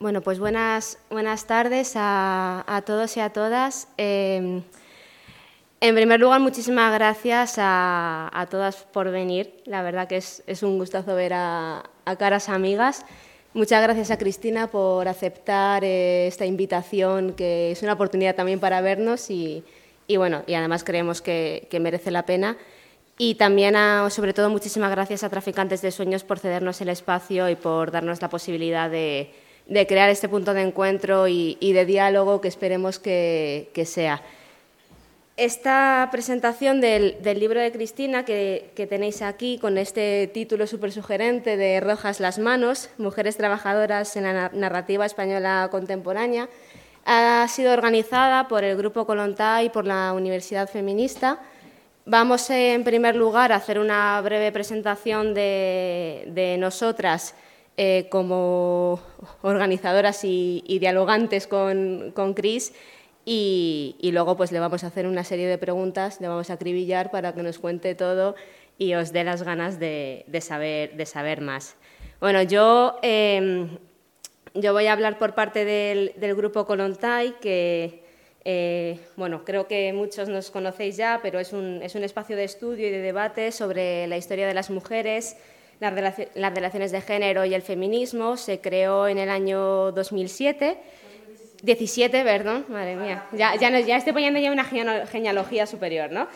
Bueno, pues buenas, buenas tardes a, todos y a todas. Em, en primer lugar, muchísimas gracias a, todas por venir. La verdad que es, un gustazo ver a, caras amigas. Muchas gracias a Cristina por aceptar eh, esta invitación, que es una oportunidad también para vernos y, bueno, y además creemos que, merece la pena. Y también, sobre todo, muchísimas gracias a Traficantes de Sueños por cedernos el espacio y por darnos la posibilidad de, de crear este punto de encuentro y, de diálogo que esperemos que, sea. Esta presentación del, libro de Cristina que, tenéis aquí con este título súper sugerente de Rojas las manos, Mujeres trabajadoras en la narrativa española contemporánea, ha sido organizada por el Grupo Colontá y por la Universidad Feminista. Vamos en primer lugar a hacer una breve presentación de, de nosotras eh, como organizadoras y, dialogantes con, con Cris y, luego pues le vamos a hacer una serie de preguntas, le vamos a acribillar para que nos cuente todo y os dé las ganas de, saber, de saber más. Bueno, yo, em, yo voy a hablar por parte del, grupo Colontai, que eh, bueno, creo que muchos nos conocéis ya, pero es un, es un espacio de estudio y de debate sobre la historia de las mujeres las, relaciones de género y el feminismo. Se creó en el año 2007. 17, perdón, madre mía, ya, ya, estoy poniendo ya una genealogía superior, ¿no?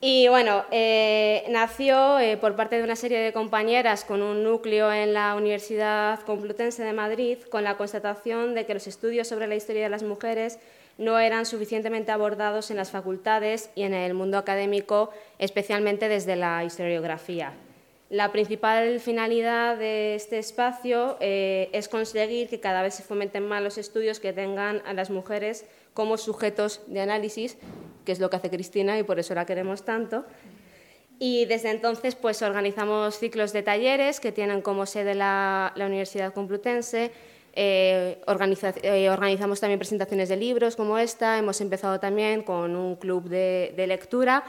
Y bueno, eh, nació eh, por parte de una serie de compañeras con un núcleo en la Universidad Complutense de Madrid, con la constatación de que los estudios sobre la historia de las mujeres no eran suficientemente abordados en las facultades y en el mundo académico, especialmente desde la historiografía. La principal finalidad de este espacio eh, es conseguir que cada vez se fomenten más los estudios que tengan a las mujeres como sujetos de análisis, que es lo que hace Cristina y por eso la queremos tanto. Y desde entonces pues, organizamos ciclos de talleres que tienen como sede la, Universidad Complutense, eh, eh, organizamos también presentaciones de libros como esta, hemos empezado también con un club de lectura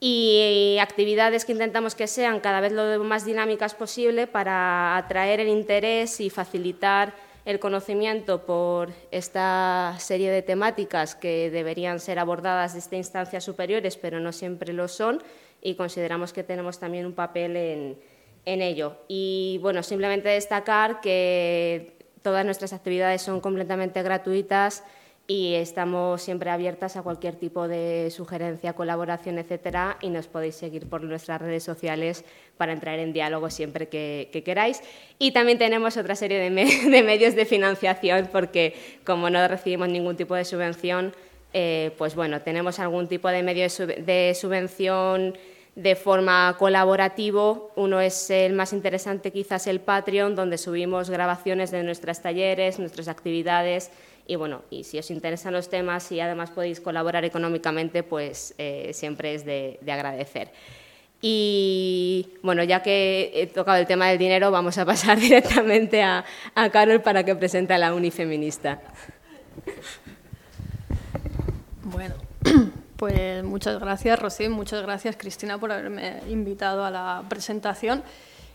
y actividades que intentamos que sean cada vez lo más dinámicas posible para atraer el interés y facilitar el conocimiento por esta serie de temáticas que deberían ser abordadas desde instancias superiores, pero no siempre lo son, y consideramos que tenemos también un papel en, en ello. Y bueno, simplemente destacar que todas nuestras actividades son completamente gratuitas y estamos siempre abiertas a cualquier tipo de sugerencia, colaboración, etcétera, y nos podéis seguir por nuestras redes sociales para entrar en diálogo siempre que, queráis. Y también tenemos otra serie de, medios de financiación, porque como no recibimos ningún tipo de subvención, eh, pues bueno, tenemos algún tipo de medio de, subvención de forma colaborativo. Uno es el más interesante, quizás el Patreon, donde subimos grabaciones de nuestros talleres, nuestras actividades y bueno, y si os interesan los temas y además podéis colaborar económicamente, pues eh, siempre es de, agradecer. Y bueno, ya que he tocado el tema del dinero, vamos a pasar directamente a, a Carol para que presente a la Unifeminista. Bueno, pues muchas gracias, Rocío, muchas gracias, Cristina, por haberme invitado a la presentación.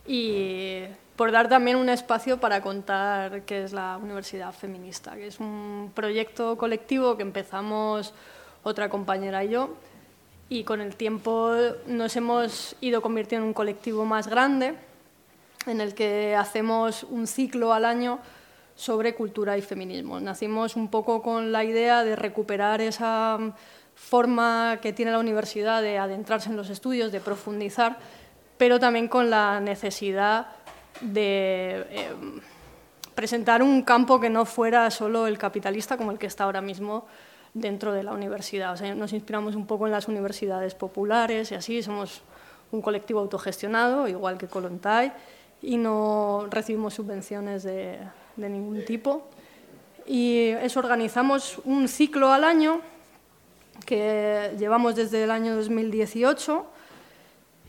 Y por dar también un espacio para contar qué es la Universidad Feminista, que es un proyecto colectivo que empezamos otra compañera y yo, y con el tiempo nos hemos ido convirtiendo en un colectivo más grande, en el que hacemos un ciclo al año sobre cultura y feminismo. Nacimos un poco con la idea de recuperar esa forma que tiene la universidad de adentrarse en los estudios, de profundizar, pero también con la necesidad de eh, presentar un campo que no fuera solo el capitalista como el que está ahora mismo dentro de la universidad. O sea, nos inspiramos un poco en las universidades populares y así, somos un colectivo autogestionado, igual que Colontai, y no recibimos subvenciones de, de ningún tipo. Y eso organizamos un ciclo al año que llevamos desde el año 2018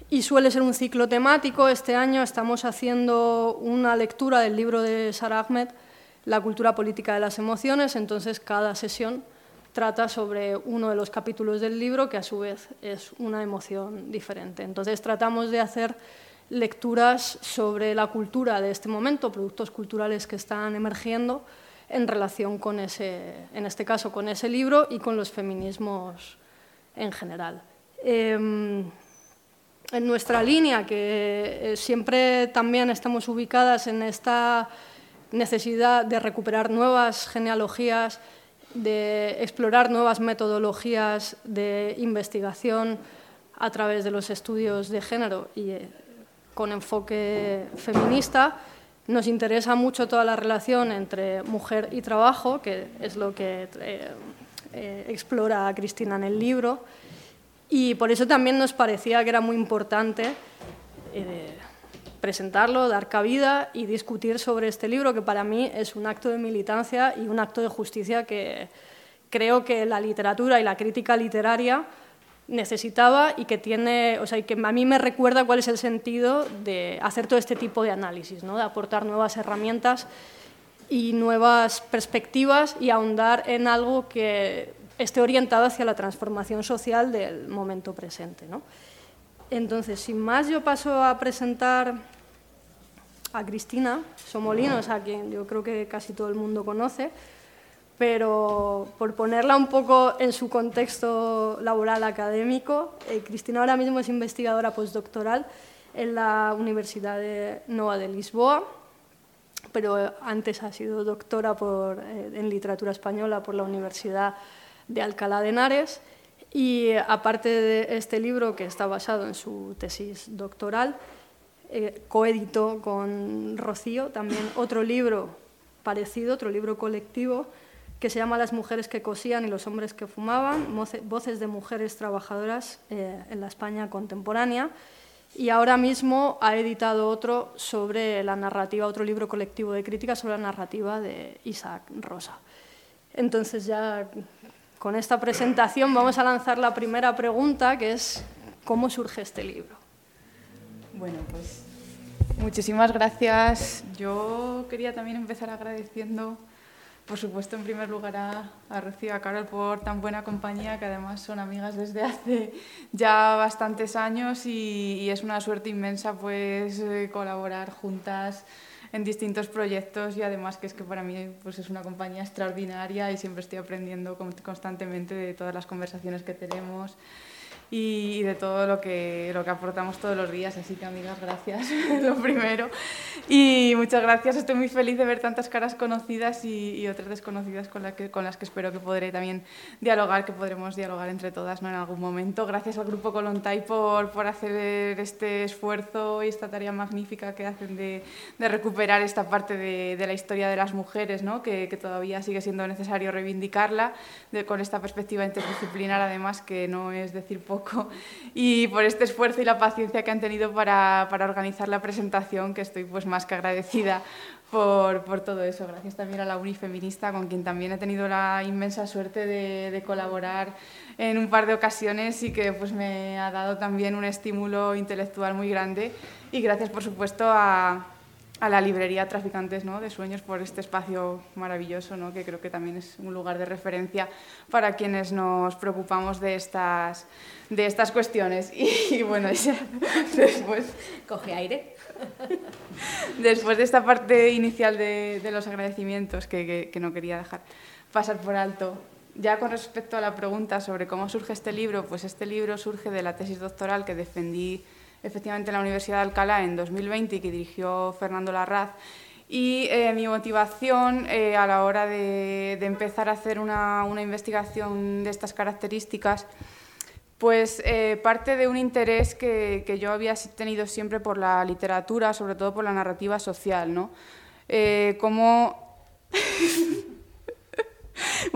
y suele ser un ciclo temático. Este año estamos haciendo una lectura del libro de Sarah Ahmed, La cultura política de las emociones, entonces cada sesión trata sobre uno de los capítulos del libro que a su vez es una emoción diferente. Entonces tratamos de hacer lecturas sobre la cultura de este momento, productos culturales que están emergiendo en relación con ese, en este caso, con ese libro y con los feminismos en general. Em, en nuestra línea, que eh, siempre también estamos ubicadas en esta necesidad de recuperar nuevas genealogías, de explorar nuevas metodologías de investigación a través de los estudios de género y eh, con enfoque feminista, nos interesa mucho toda la relación entre mujer y trabajo, que es lo que eh, explora Cristina en el libro, y por eso también nos parecía que era muy importante eh, presentarlo, dar cabida y discutir sobre este libro, que para mí es un acto de militancia y un acto de justicia que creo que la literatura y la crítica literaria necesitaba y que tiene, o sea, que a mí me recuerda cuál es el sentido de hacer todo este tipo de análisis, ¿no? de aportar nuevas herramientas y nuevas perspectivas y ahondar en algo que esté orientado hacia la transformación social del momento presente. ¿no? Entonces, sin más, yo paso a presentar a Cristina Somolinos, a quien yo creo que casi todo el mundo conoce pero por ponerla un poco en su contexto laboral académico, eh, Cristina ahora mismo es investigadora postdoctoral en la Universidad de Nova de Lisboa, pero antes ha sido doctora eh, en literatura española por la Universidad de Alcalá de Henares y aparte de este libro que está basado en su tesis doctoral, eh, coeditó con Rocío también otro libro parecido, otro libro colectivo que se llama Las mujeres que cosían y los hombres que fumaban, voces de mujeres trabajadoras eh, en la España contemporánea. Y ahora mismo ha editado otro sobre la narrativa, otro libro colectivo de crítica sobre la narrativa de Isaac Rosa. Entonces ya con esta presentación vamos a lanzar la primera pregunta, que es ¿cómo surge este libro? Bueno, pues muchísimas gracias. Yo quería también empezar agradeciendo por supuesto, en primer lugar a, a Rocío y a Carol por tan buena compañía, que además son amigas desde hace ya bastantes años y, es una suerte inmensa pues eh, colaborar juntas en distintos proyectos y además que es que para mí pues es una compañía extraordinaria y siempre estoy aprendiendo constantemente de todas las conversaciones que tenemos y de todo lo que, lo que aportamos todos los días. Así que, amigas, gracias, lo primero. Y muchas gracias, estoy muy feliz de ver tantas caras conocidas y, otras desconocidas con, la que, con las que espero que podré también dialogar, que podremos dialogar entre todas ¿no? en algún momento. Gracias al Grupo Colontai por, por hacer este esfuerzo y esta tarea magnífica que hacen de, de recuperar esta parte de, de, la historia de las mujeres, ¿no? que, que todavía sigue siendo necesario reivindicarla de, con esta perspectiva interdisciplinar, además, que no es decir poco y por este esfuerzo y la paciencia que han tenido para, para organizar la presentación, que estoy pues más que agradecida por, por, todo eso. Gracias también a la Unifeminista, con quien también he tenido la inmensa suerte de, de, colaborar en un par de ocasiones y que pues, me ha dado también un estímulo intelectual muy grande. Y gracias, por supuesto, a, a la librería Traficantes ¿no? de Sueños por este espacio maravilloso, ¿no? que creo que también es un lugar de referencia para quienes nos preocupamos de estas, de estas cuestiones. Y, bueno, después... Coge aire. Después de esta parte inicial de, de los agradecimientos que, que, que no quería dejar pasar por alto, ya con respecto a la pregunta sobre cómo surge este libro, pues este libro surge de la tesis doctoral que defendí efectivamente en la Universidad de Alcalá en 2020 y que dirigió Fernando Larraz. Y eh, mi motivación eh, a la hora de, empezar a hacer una, investigación de estas características, pues eh, parte de un interés que, que, yo había tenido siempre por la literatura, sobre todo por la narrativa social, ¿no? como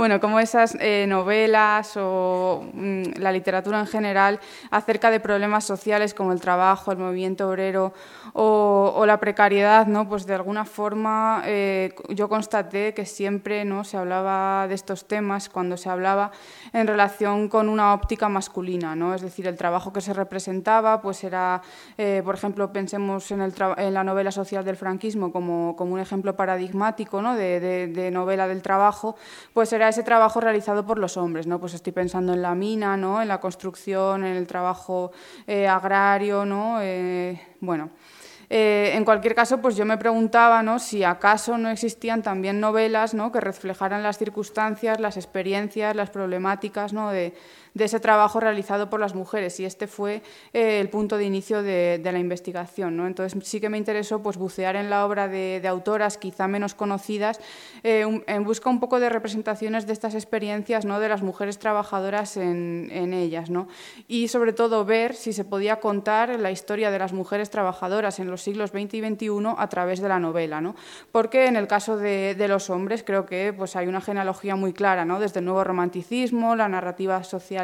bueno, como esas eh, novelas o mm, la literatura en general acerca de problemas sociales como el trabajo, el movimiento obrero o, la precariedad, ¿no? Pues de alguna forma eh, yo constaté que siempre ¿no? se hablaba de estos temas cuando se hablaba en relación con una óptica masculina, ¿no? Es decir, el trabajo que se representaba pues era, eh, por ejemplo, pensemos en, la novela social del franquismo como, como un ejemplo paradigmático ¿no? de novela del trabajo, pues era ese trabajo realizado por los hombres, ¿no? Pues estoy pensando en la mina, ¿no? En la construcción, en el trabajo eh, agrario, ¿no? Eh, bueno, Eh, en cualquier caso, pues yo me preguntaba ¿no? si acaso no existían también novelas ¿no? que reflejaran las circunstancias, las experiencias, las problemáticas ¿no? de, de ese trabajo realizado por las mujeres y este fue eh, el punto de inicio de, la investigación. ¿no? Entonces sí que me interesó pues, bucear en la obra de, autoras quizá menos conocidas eh, en busca un poco de representaciones de estas experiencias ¿no? de las mujeres trabajadoras en, ellas ¿no? y sobre todo ver si se podía contar la historia de las mujeres trabajadoras en los siglos XX y XXI a través de la novela. ¿no? Porque en el caso de, de los hombres creo que pues, hay una genealogía muy clara, ¿no? desde el nuevo romanticismo, la narrativa social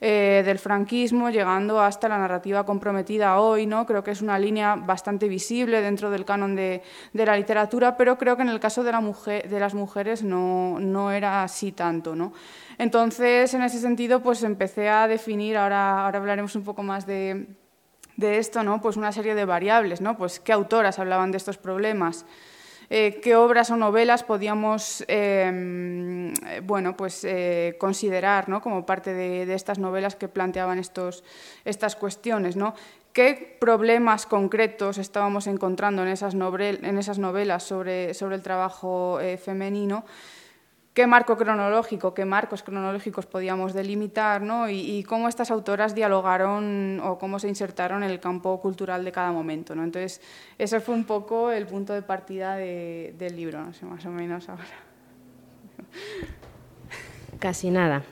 eh, del franquismo, llegando hasta la narrativa comprometida hoy. ¿no? Creo que es una línea bastante visible dentro del canon de, la literatura, pero creo que en el caso de, las mujeres no, no era así tanto. ¿no? Entonces, en ese sentido, pues empecé a definir, ahora, ahora hablaremos un poco más de, de esto, ¿no? pues una serie de variables, ¿no? pues qué autoras hablaban de estos problemas, eh, qué obras o novelas podíamos em, bueno, pues, eh, considerar ¿no? como parte de, estas novelas que planteaban estos, estas cuestiones. ¿no? ¿Qué problemas concretos estábamos encontrando en esas, novelas sobre, el trabajo eh, femenino? Qué marco cronológico, qué marcos cronológicos podíamos delimitar ¿no? y, cómo estas autoras dialogaron o cómo se insertaron en el campo cultural de cada momento. ¿no? Entonces, ese fue un poco el punto de partida del libro, más o menos ahora. Casi nada.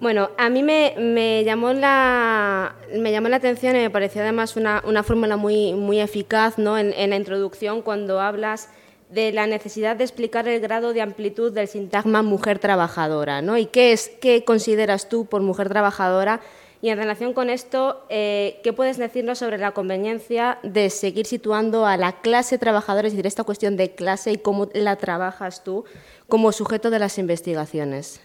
Bueno, a mí me, llamó, la, me llamó la atención y me pareció además una, fórmula muy, eficaz ¿no? en la introducción cuando hablas de la necesidad de explicar el grado de amplitud del sintagma mujer trabajadora, ¿no? ¿Y qué es, qué consideras tú por mujer trabajadora? Y en relación con esto, eh, ¿qué puedes decirnos sobre la conveniencia de seguir situando a la clase trabajadora, es decir, esta cuestión de clase y cómo la trabajas tú como sujeto de las investigaciones?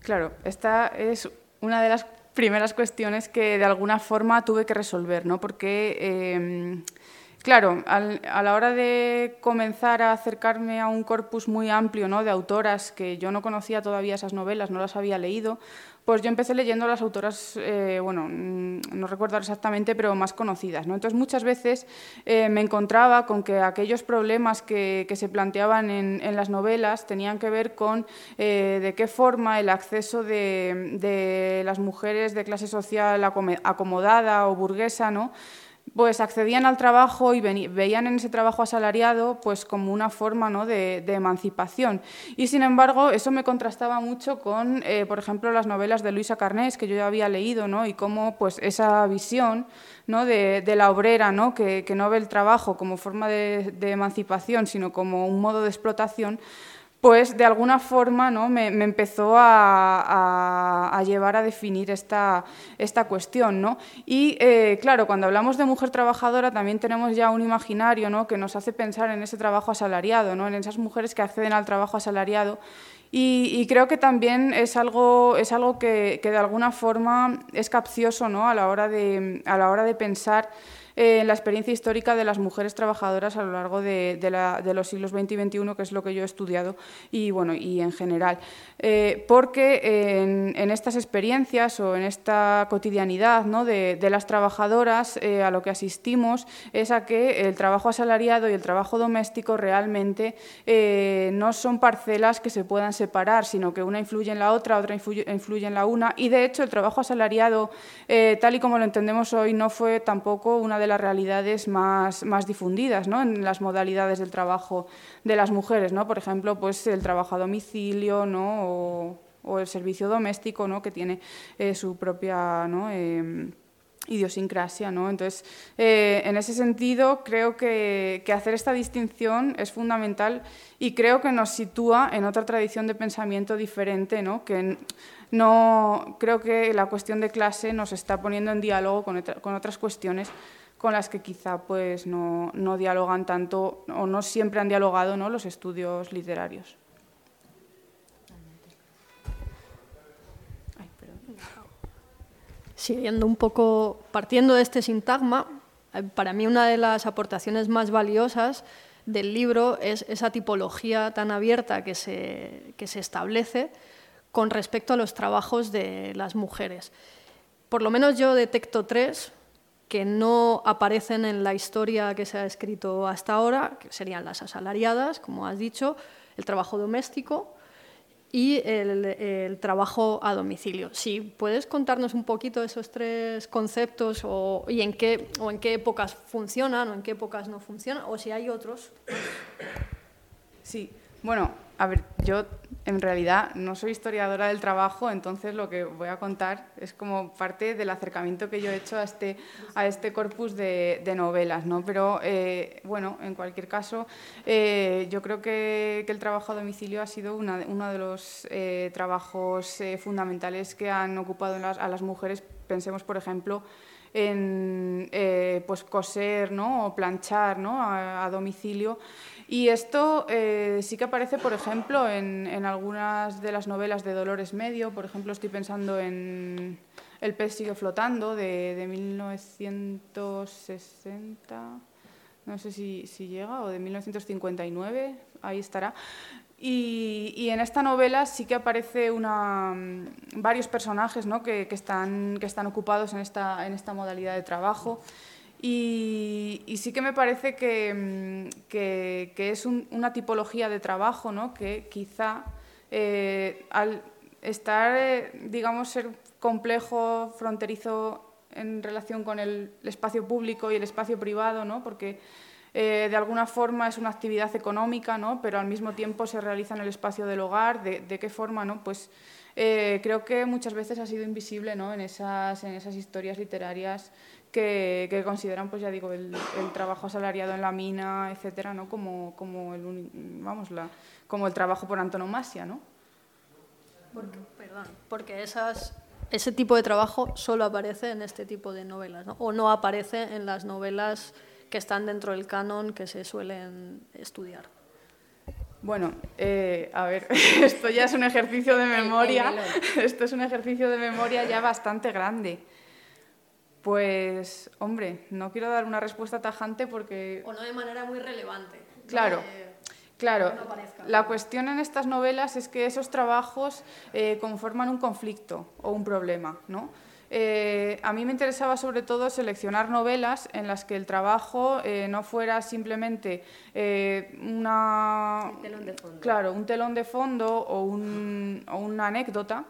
Claro, esta es una de las primeras cuestiones que de alguna forma tuve que resolver, ¿no? Porque eh, Claro, a la hora de comenzar a acercarme a un corpus muy amplio ¿no? de autoras que yo no conocía todavía esas novelas, no las había leído, pues yo empecé leyendo a las autoras, eh, bueno, mm, no recuerdo exactamente, pero más conocidas. ¿no? Entonces muchas veces eh, me encontraba con que aquellos problemas que, se planteaban en, las novelas tenían que ver con eh, de qué forma el acceso de las mujeres de clase social acomodada o burguesa, ¿no? Pues accedían al trabajo y veían en ese trabajo asalariado pues como una forma ¿no? de, emancipación. Y sin embargo, eso me contrastaba mucho con, eh, por ejemplo, las novelas de Luisa Carnés, que yo ya había leído, ¿no? y cómo pues, esa visión ¿no? de, la obrera, ¿no? Que, no ve el trabajo como forma de emancipación, sino como un modo de explotación, pues de alguna forma ¿no? me, empezó a, llevar a definir esta, esta cuestión. ¿no? Y eh, claro, cuando hablamos de mujer trabajadora también tenemos ya un imaginario ¿no? que nos hace pensar en ese trabajo asalariado, ¿no? en esas mujeres que acceden al trabajo asalariado. Y, creo que también es algo, es algo que, que, de alguna forma es capcioso ¿no? a, la hora de, a la hora de pensar en la experiencia histórica de las mujeres trabajadoras a lo largo de, los siglos XX y XXI, que es lo que yo he estudiado, y, bueno, y en general. Eh, porque en, estas experiencias o en esta cotidianidad ¿no? de, las trabajadoras eh, a lo que asistimos es a que el trabajo asalariado y el trabajo doméstico realmente eh, no son parcelas que se puedan separar, sino que una influye en la otra, otra influye, influye en la una, y de hecho el trabajo asalariado, tal y como lo entendemos hoy, no fue tampoco una de las realidades más, más difundidas ¿no? en las modalidades del trabajo de las mujeres, ¿no? por ejemplo, pues el trabajo a domicilio ¿no? o, el servicio doméstico ¿no? que tiene eh, su propia... ¿no? Em, idiosincrasia. ¿no? Entonces, eh, en ese sentido, creo que, que, hacer esta distinción es fundamental y creo que nos sitúa en otra tradición de pensamiento diferente, ¿no? que no, creo que la cuestión de clase nos está poniendo en diálogo con, con otras cuestiones con las que quizá pues, no, dialogan tanto o no siempre han dialogado ¿no? los estudios literarios. Siguiendo un poco, partiendo de este sintagma, eh, para mí una de las aportaciones más valiosas del libro es esa tipología tan abierta que se, que se establece con respecto a los trabajos de las mujeres. Por lo menos yo detecto tres que no aparecen en la historia que se ha escrito hasta ahora, que serían las asalariadas, como has dicho, el trabajo doméstico y el, trabajo a domicilio. Si puedes contarnos un poquito esos tres conceptos o, y en qué, o en qué épocas funcionan o en qué épocas no funcionan, o si hay otros. Sí, bueno, a ver, yo en realidad no soy historiadora del trabajo, entonces lo que voy a contar es como parte del acercamiento que yo he hecho a este, a este corpus de, novelas, ¿no? Pero eh, bueno, en cualquier caso, eh, yo creo que, el trabajo a domicilio ha sido uno de los eh, trabajos fundamentales que han ocupado a las mujeres. Pensemos, por ejemplo, en pues coser ¿no? o planchar ¿no? a domicilio. Y esto eh, sí que aparece, por ejemplo, en, algunas de las novelas de Dolores Medio. Por ejemplo, estoy pensando en El pez sigue flotando, de, 1960, no sé si, llega, o de 1959, ahí estará. Y, en esta novela sí que aparece una, varios personajes ¿no? que, están, que están ocupados en esta, en esta modalidad de trabajo. Y, sí que me parece que, mm, que, es una tipología de trabajo ¿no? que quizá eh, al estar, eh, digamos, ser complejo, fronterizo en relación con el espacio público y el espacio privado, ¿no? porque eh, de alguna forma es una actividad económica, ¿no? pero al mismo tiempo se realiza en el espacio del hogar, ¿de, de qué forma? ¿no? Pues creo que muchas veces ha sido invisible ¿no? en, esas, en esas historias literarias que, consideran, pues ya digo, el, trabajo asalariado en la mina, etcétera, ¿no? como, como, el, vamos, la, como el trabajo por antonomasia, ¿no? Porque, perdón, porque esas, ese tipo de trabajo solo aparece en este tipo de novelas, ¿no? O no aparece en las novelas que están dentro del canon que se suelen estudiar. Bueno, eh, a ver, esto ya es un ejercicio de memoria, esto es un ejercicio de memoria ya bastante grande. Pues, hombre, no quiero dar una respuesta tajante porque... O no de manera muy relevante. Claro. Claro, la cuestión en estas novelas es que esos trabajos eh, conforman un conflicto o un problema, ¿no? Eh, a mí me interesaba sobre todo seleccionar novelas en las que el trabajo eh, no fuera simplemente una, telón de fondo. Claro, un telón de fondo o, un, o una anécdota,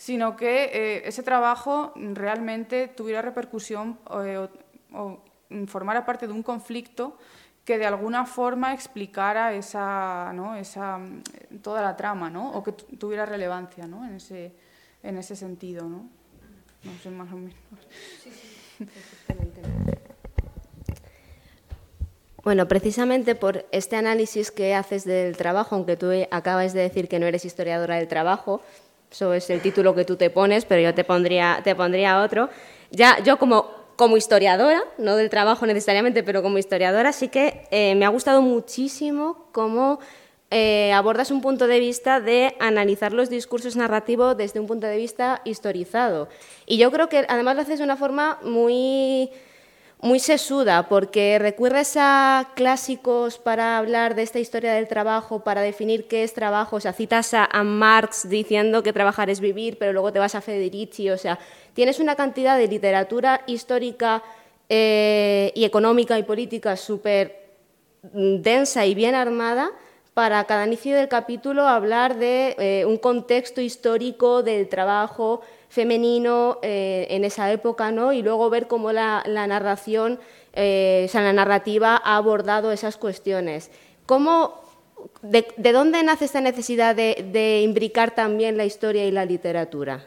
sino que eh, ese trabajo realmente tuviera repercusión eh, o, formara parte de un conflicto que de alguna forma explicara esa, ¿no? esa, toda la trama, ¿no? o que tuviera relevancia ¿no? en, ese, en ese sentido. ¿no? no sé, más o menos. Bueno, precisamente por este análisis que haces del trabajo, aunque tú acabas de decir que no eres historiadora del trabajo, eso es el título que tú te pones, pero yo te pondría, te pondría otro. Ya, yo como, como historiadora, no del trabajo necesariamente, pero como historiadora, sí que eh, me ha gustado muchísimo cómo eh, abordas un punto de vista de analizar los discursos narrativos desde un punto de vista historizado. Y yo creo que además lo haces de una forma muy muy sesuda, porque recurres a clásicos para hablar de esta historia del trabajo, para definir qué es trabajo. O sea, citas a, Marx diciendo que trabajar es vivir, pero luego te vas a Federici. O sea, tienes una cantidad de literatura histórica eh, y económica y política súper densa y bien armada para cada inicio del capítulo hablar de eh, un contexto histórico del trabajo femenino eh, en esa época, ¿no? Y luego ver cómo la, narración, eh, o sea, la narrativa ha abordado esas cuestiones. ¿Cómo, de, dónde nace esta necesidad de, imbricar también la historia y la literatura?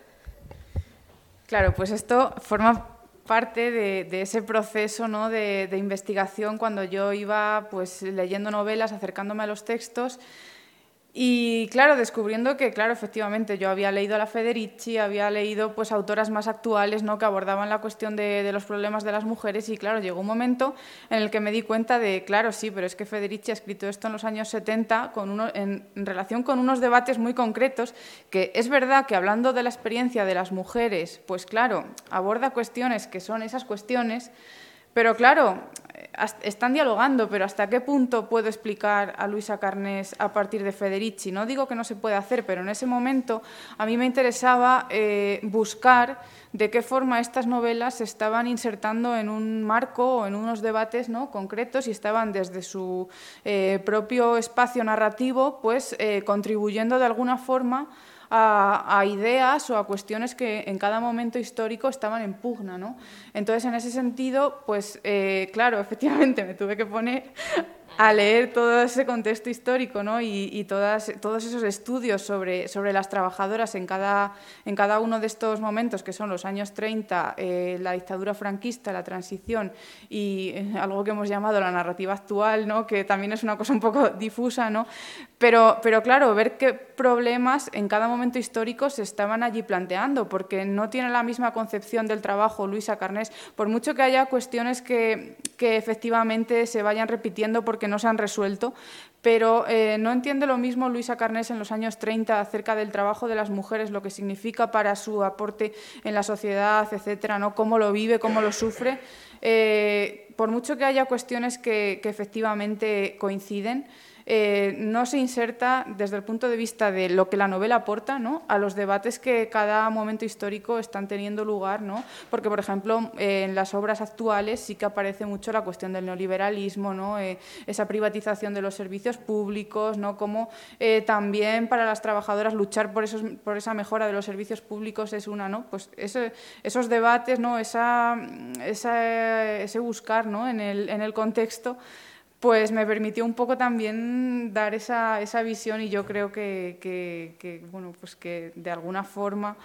Claro, pues esto forma parte de, ese proceso ¿no? de, de, investigación cuando yo iba pues, leyendo novelas, acercándome a los textos y claro, descubriendo que, claro, efectivamente, yo había leído a la Federici, había leído pues autoras más actuales ¿no? que abordaban la cuestión de, los problemas de las mujeres y, claro, llegó un momento en el que me di cuenta de, claro, sí, pero es que Federici ha escrito esto en los años 70 con uno, en, relación con unos debates muy concretos, que es verdad que hablando de la experiencia de las mujeres, pues claro, aborda cuestiones que son esas cuestiones, pero claro, están dialogando, pero ¿hasta qué punto puedo explicar a Luisa Carnés a partir de Federici? No digo que no se pueda hacer, pero en ese momento a mí me interesaba eh, buscar de qué forma estas novelas se estaban insertando en un marco o en unos debates ¿no? concretos y estaban desde su eh, propio espacio narrativo pues, eh, contribuyendo de alguna forma a, ideas o a cuestiones que en cada momento histórico estaban en pugna. ¿no? Entonces, en ese sentido, pues eh, claro, efectivamente me tuve que poner a leer todo ese contexto histórico ¿no? y, todas, todos esos estudios sobre, sobre las trabajadoras en cada, en cada uno de estos momentos, que son los años 30, eh, la dictadura franquista, la transición y eh, algo que hemos llamado la narrativa actual, ¿no? que también es una cosa un poco difusa, ¿no? pero, pero claro, ver qué problemas en cada momento histórico se estaban allí planteando, porque no tiene la misma concepción del trabajo Luisa Carnés, por mucho que haya cuestiones que, que efectivamente se vayan repitiendo porque que no se han resuelto, pero eh, no entiende lo mismo Luisa Carnés en los años 30 acerca del trabajo de las mujeres, lo que significa para su aporte en la sociedad, etcétera, ¿no? cómo lo vive, cómo lo sufre. Eh, por mucho que haya cuestiones que efectivamente coinciden, eh, no se inserta desde el punto de vista de lo que la novela aporta ¿no? a los debates que cada momento histórico están teniendo lugar, ¿no? porque por ejemplo en las obras actuales sí que aparece mucho la cuestión del neoliberalismo, ¿no? Eh, esa privatización de los servicios públicos, ¿no? como eh, también para las trabajadoras luchar por, esa mejora de los servicios públicos es una, ¿no? pues esos debates, ¿no? esa, ese buscar ¿no? en, el, en el contexto pues me permitió un poco también dar esa, esa visión y yo creo que, bueno, pues que de alguna forma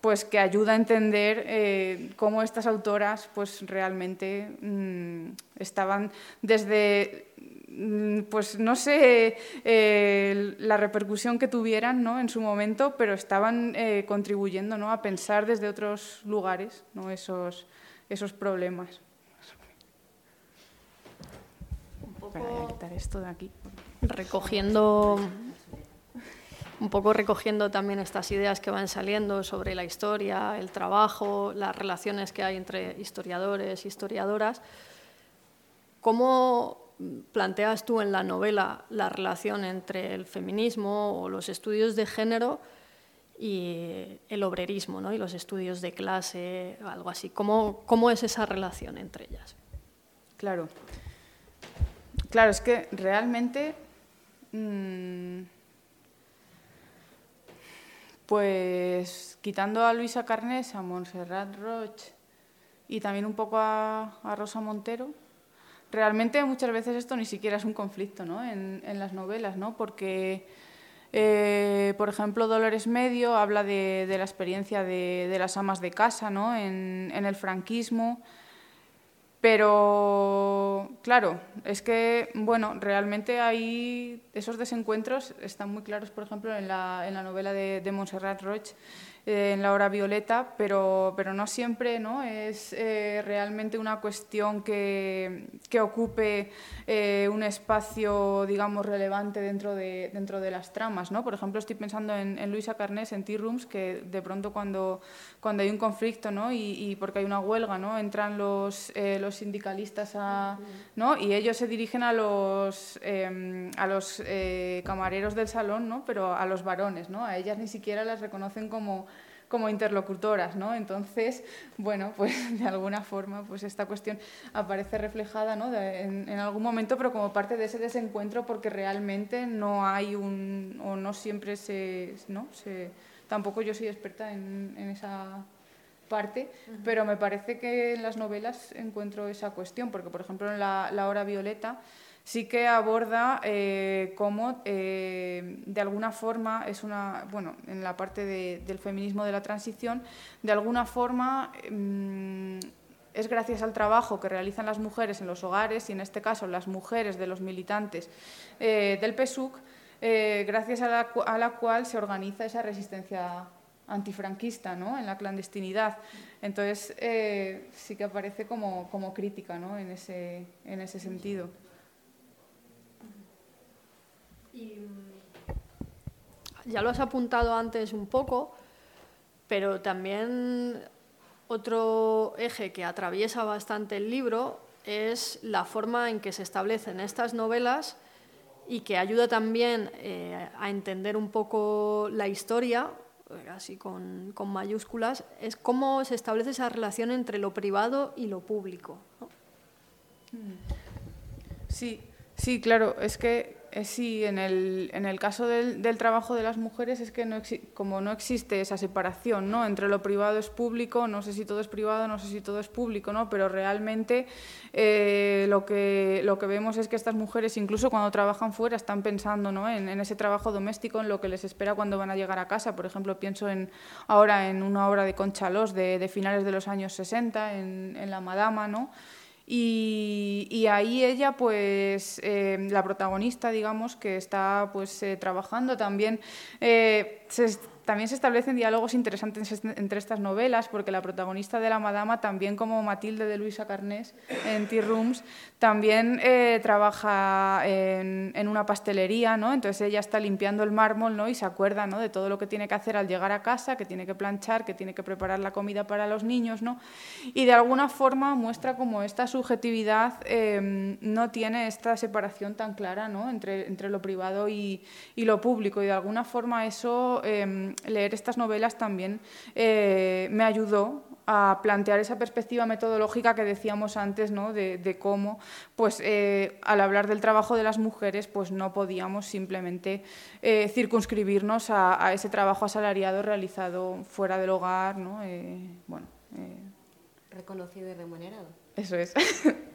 pues que ayuda a entender eh, cómo estas autoras pues realmente mm, estaban desde mm, pues no sé eh, la repercusión que tuvieran ¿no? en su momento, pero estaban eh, contribuyendo ¿no? a pensar desde otros lugares ¿no? esos, esos problemas. Esto de aquí. Recogiendo un poco recogiendo también estas ideas que van saliendo sobre la historia, el trabajo, las relaciones que hay entre historiadores historiadoras. ¿Cómo planteas tú en la novela la relación entre el feminismo o los estudios de género y el obrerismo ¿no? y los estudios de clase, algo así? ¿Cómo, cómo es esa relación entre ellas? Claro. Claro, es que realmente, mm, pues quitando a Luisa Carnés, a Montserrat Roche y también un poco a, Rosa Montero, realmente muchas veces esto ni siquiera es un conflicto ¿no? en, las novelas, ¿no? porque, eh, por ejemplo, Dolores Medio habla de, la experiencia de, las amas de casa ¿no? en, en el franquismo. Pero, claro, es que, bueno, realmente hay esos desencuentros, están muy claros, por ejemplo, en la, en la novela de, de Montserrat Roche, eh, en la hora violeta, pero, pero no siempre ¿no? es eh, realmente una cuestión que, que ocupe eh, un espacio, digamos, relevante dentro de, dentro de las tramas. ¿no? Por ejemplo, estoy pensando en, Luisa Carnés, en Tea Rooms, que de pronto cuando, cuando hay un conflicto ¿no? y, y porque hay una huelga, ¿no? entran los, los sindicalistas a, ¿no? y ellos se dirigen a los, em, a los camareros del salón, ¿no? pero a los varones. ¿no? A ellas ni siquiera las reconocen como como interlocutoras, ¿no? Entonces, bueno, pues de alguna forma, pues esta cuestión aparece reflejada, ¿no? en, algún momento, pero como parte de ese desencuentro, porque realmente no hay un, o no siempre se, ¿no? Se, tampoco yo soy experta en, esa parte, pero me parece que en las novelas encuentro esa cuestión, porque por ejemplo en La, la Hora Violeta, sí que aborda eh, cómo eh, de alguna forma es una, bueno, en la parte del feminismo de la transición, de alguna forma mm, es gracias al trabajo que realizan las mujeres en los hogares y en este caso las mujeres de los militantes eh, del PSUC, gracias a la, cual se organiza esa resistencia antifranquista ¿no? en la clandestinidad. Entonces sí que aparece como, crítica ¿no? en ese sentido. Ya lo has apuntado antes un poco, pero también otro eje que atraviesa bastante el libro es la forma en que se establecen estas novelas y que ayuda también eh, a entender un poco la historia, así con, mayúsculas, es cómo se establece esa relación entre lo privado y lo público. Sí, sí, claro, es que sí, en el, en el caso del, del, trabajo de las mujeres es que no como no existe esa separación ¿no? entre lo privado es público, no sé si todo es privado, no sé si todo es público, ¿no? pero realmente eh, lo, que, lo que vemos es que estas mujeres, incluso cuando trabajan fuera, están pensando ¿no? en, ese trabajo doméstico, en lo que les espera cuando van a llegar a casa. Por ejemplo, pienso en, ahora en una obra de Concha Los de, de finales de los años 60, en, en La Madama, ¿no? Y, ahí ella, pues, eh, la protagonista, digamos, que está pues eh, trabajando también, eh, se, también se establecen diálogos interesantes entre estas novelas, porque la protagonista de La Madama, también como Matilde de Luisa Carnés en Tea Rooms, también eh, trabaja en, una pastelería, ¿no? Entonces ella está limpiando el mármol, ¿no? Y se acuerda, ¿no? De todo lo que tiene que hacer al llegar a casa, que tiene que planchar, que tiene que preparar la comida para los niños, ¿no? Y de alguna forma muestra como esta subjetividad em, no tiene esta separación tan clara, ¿no? Entre, entre lo privado y, y lo público. Y de alguna forma eso em, leer estas novelas también eh, me ayudó a plantear esa perspectiva metodológica que decíamos antes, ¿no? de, cómo, pues, eh, al hablar del trabajo de las mujeres, pues no podíamos simplemente eh, circunscribirnos a, ese trabajo asalariado realizado fuera del hogar, ¿no? bueno, reconocido y remunerado. Eso es.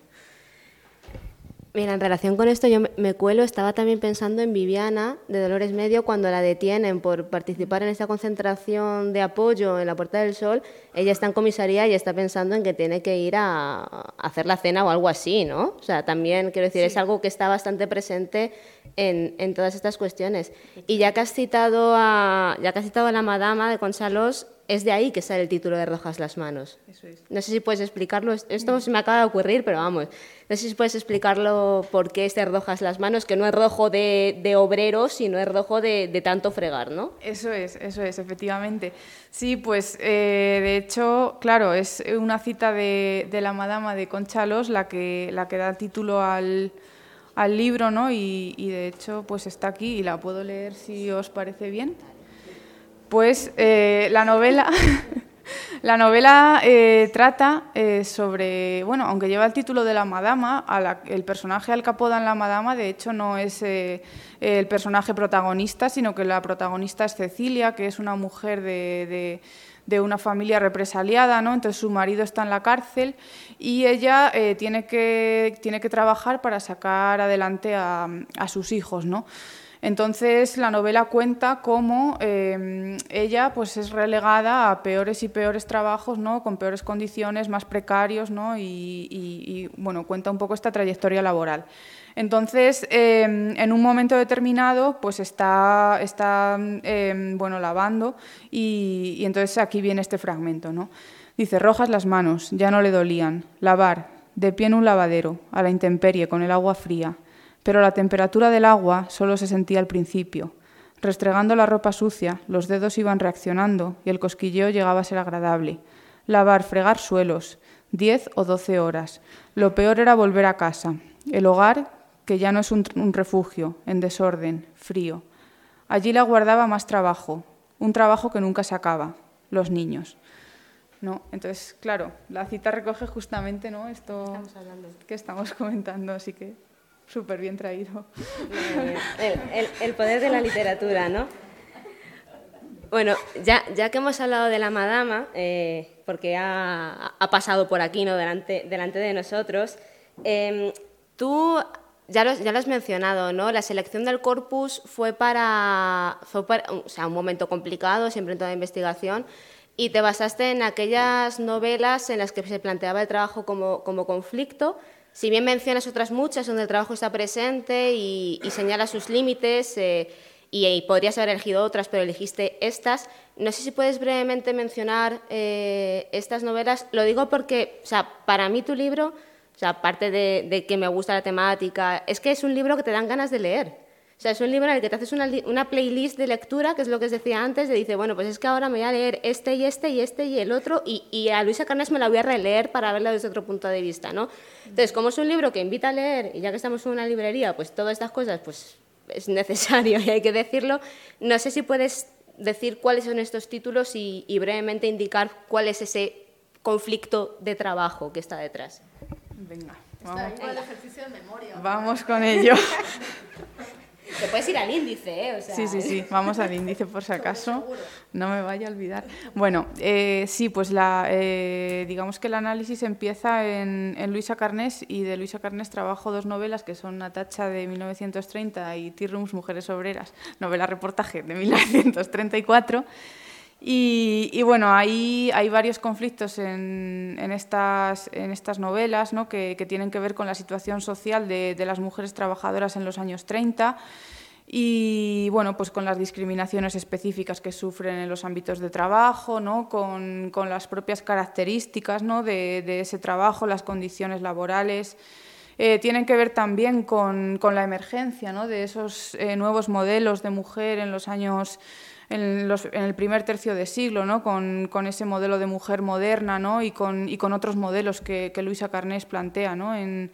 Mira, en relación con esto yo me cuelo, estaba también pensando en Viviana de Dolores Medio cuando la detienen por participar en esta concentración de apoyo en la Puerta del Sol, ella está en comisaría y está pensando en que tiene que ir a, hacer la cena o algo así, ¿no? O sea, también quiero decir, es algo que está bastante presente en, en, todas estas cuestiones. Y ya que has citado a, ya que has citado a la madama de Consalos, es de ahí que sale el título de Rojas las manos. No sé si puedes explicarlo, esto se me acaba de ocurrir, pero vamos, no sé si puedes explicarlo por qué este Rojas las manos, que no es rojo de, de obrero, sino es rojo de, tanto fregar, ¿no? Eso es, eso es, efectivamente. Sí, pues eh, de hecho, claro, es una cita de, la Madama de Conchalos la que, la que da título al, libro, ¿no? Y, y de hecho, pues está aquí y la puedo leer si os parece bien. Pues la novela, la novela eh, trata eh, sobre, bueno, aunque lleva el título de la madama, el personaje Alcapoda en la madama, de hecho, no es el personaje protagonista, sino que la protagonista es Cecilia, que es una mujer de, una familia represaliada, ¿no? Entonces su marido está en la cárcel y ella tiene, que, tiene que trabajar para sacar adelante a, a sus hijos, ¿no? Entonces la novela cuenta cómo em, ella pues, es relegada a peores y peores trabajos, ¿no? con peores condiciones, más precarios, ¿no? y, bueno, cuenta un poco esta trayectoria laboral. Entonces, em, en un momento determinado, pues está, está em, bueno, lavando y, y, entonces aquí viene este fragmento. ¿no? Dice, rojas las manos, ya no le dolían, lavar, de pie en un lavadero, a la intemperie, con el agua fría pero la temperatura del agua solo se sentía al principio. Restregando la ropa sucia, los dedos iban reaccionando y el cosquilleo llegaba a ser agradable. Lavar, fregar suelos, diez o doce horas. Lo peor era volver a casa. El hogar, que ya no es un, refugio, en desorden, frío. Allí la guardaba más trabajo, un trabajo que nunca se acaba, los niños. ¿no? Entonces, claro, la cita recoge justamente ¿no? esto que estamos comentando, así que súper bien traído. El, poder de la literatura, ¿no? Bueno, ya, que hemos hablado de la madama, eh, porque ha, pasado por aquí, ¿no? Delante, de nosotros, em, tú ya lo, ya lo, has mencionado, ¿no? La selección del corpus fue para, fue o sea, un momento complicado, siempre en toda investigación, y te basaste en aquellas novelas en las que se planteaba el trabajo como, como conflicto, si bien mencionas otras muchas donde el trabajo está presente y, señala sus límites, eh, y, podrías haber elegido otras, pero elegiste estas, no sé si puedes brevemente mencionar eh, estas novelas. Lo digo porque, o sea, para mí tu libro, o sea, aparte de, que me gusta la temática, es que es un libro que te dan ganas de leer. O sea, es un libro en el que te haces una, una, playlist de lectura, que es lo que os decía antes, de dice, bueno, pues es que ahora me voy a leer este y este y este y el otro, y, y a Luisa Carnes me la voy a releer para verla desde otro punto de vista, ¿no? Entonces, como es un libro que invita a leer, y ya que estamos en una librería, pues todas estas cosas, pues es necesario y hay que decirlo, no sé si puedes decir cuáles son estos títulos y, y brevemente indicar cuál es ese conflicto de trabajo que está detrás. Venga, vamos. Está el ejercicio de memoria. Vamos con ello. Te puedes ir al índice, ¿eh? Sí, sí, sí, vamos al índice por si acaso. No me vaya a olvidar. Bueno, eh, sí, pues la, eh, digamos que el análisis empieza en, Luisa Carnés y de Luisa Carnés trabajo dos novelas que son Natacha de 1930 y Tea Rooms, Mujeres Obreras, novela reportaje de 1934. Y, bueno, hay varios conflictos en, estas, novelas ¿no? que, tienen que ver con la situación social de, las mujeres trabajadoras en los años 30 y bueno, pues con las discriminaciones específicas que sufren en los ámbitos de trabajo, ¿no? con, las propias características de, ese trabajo, las condiciones laborales. Eh, tienen que ver también con, la emergencia de esos eh, nuevos modelos de mujer en los años en, el primer tercio de siglo, ¿no? con, con, ese modelo de mujer moderna ¿no? y, con, y con otros modelos que, que Luisa Carnés plantea ¿no? en,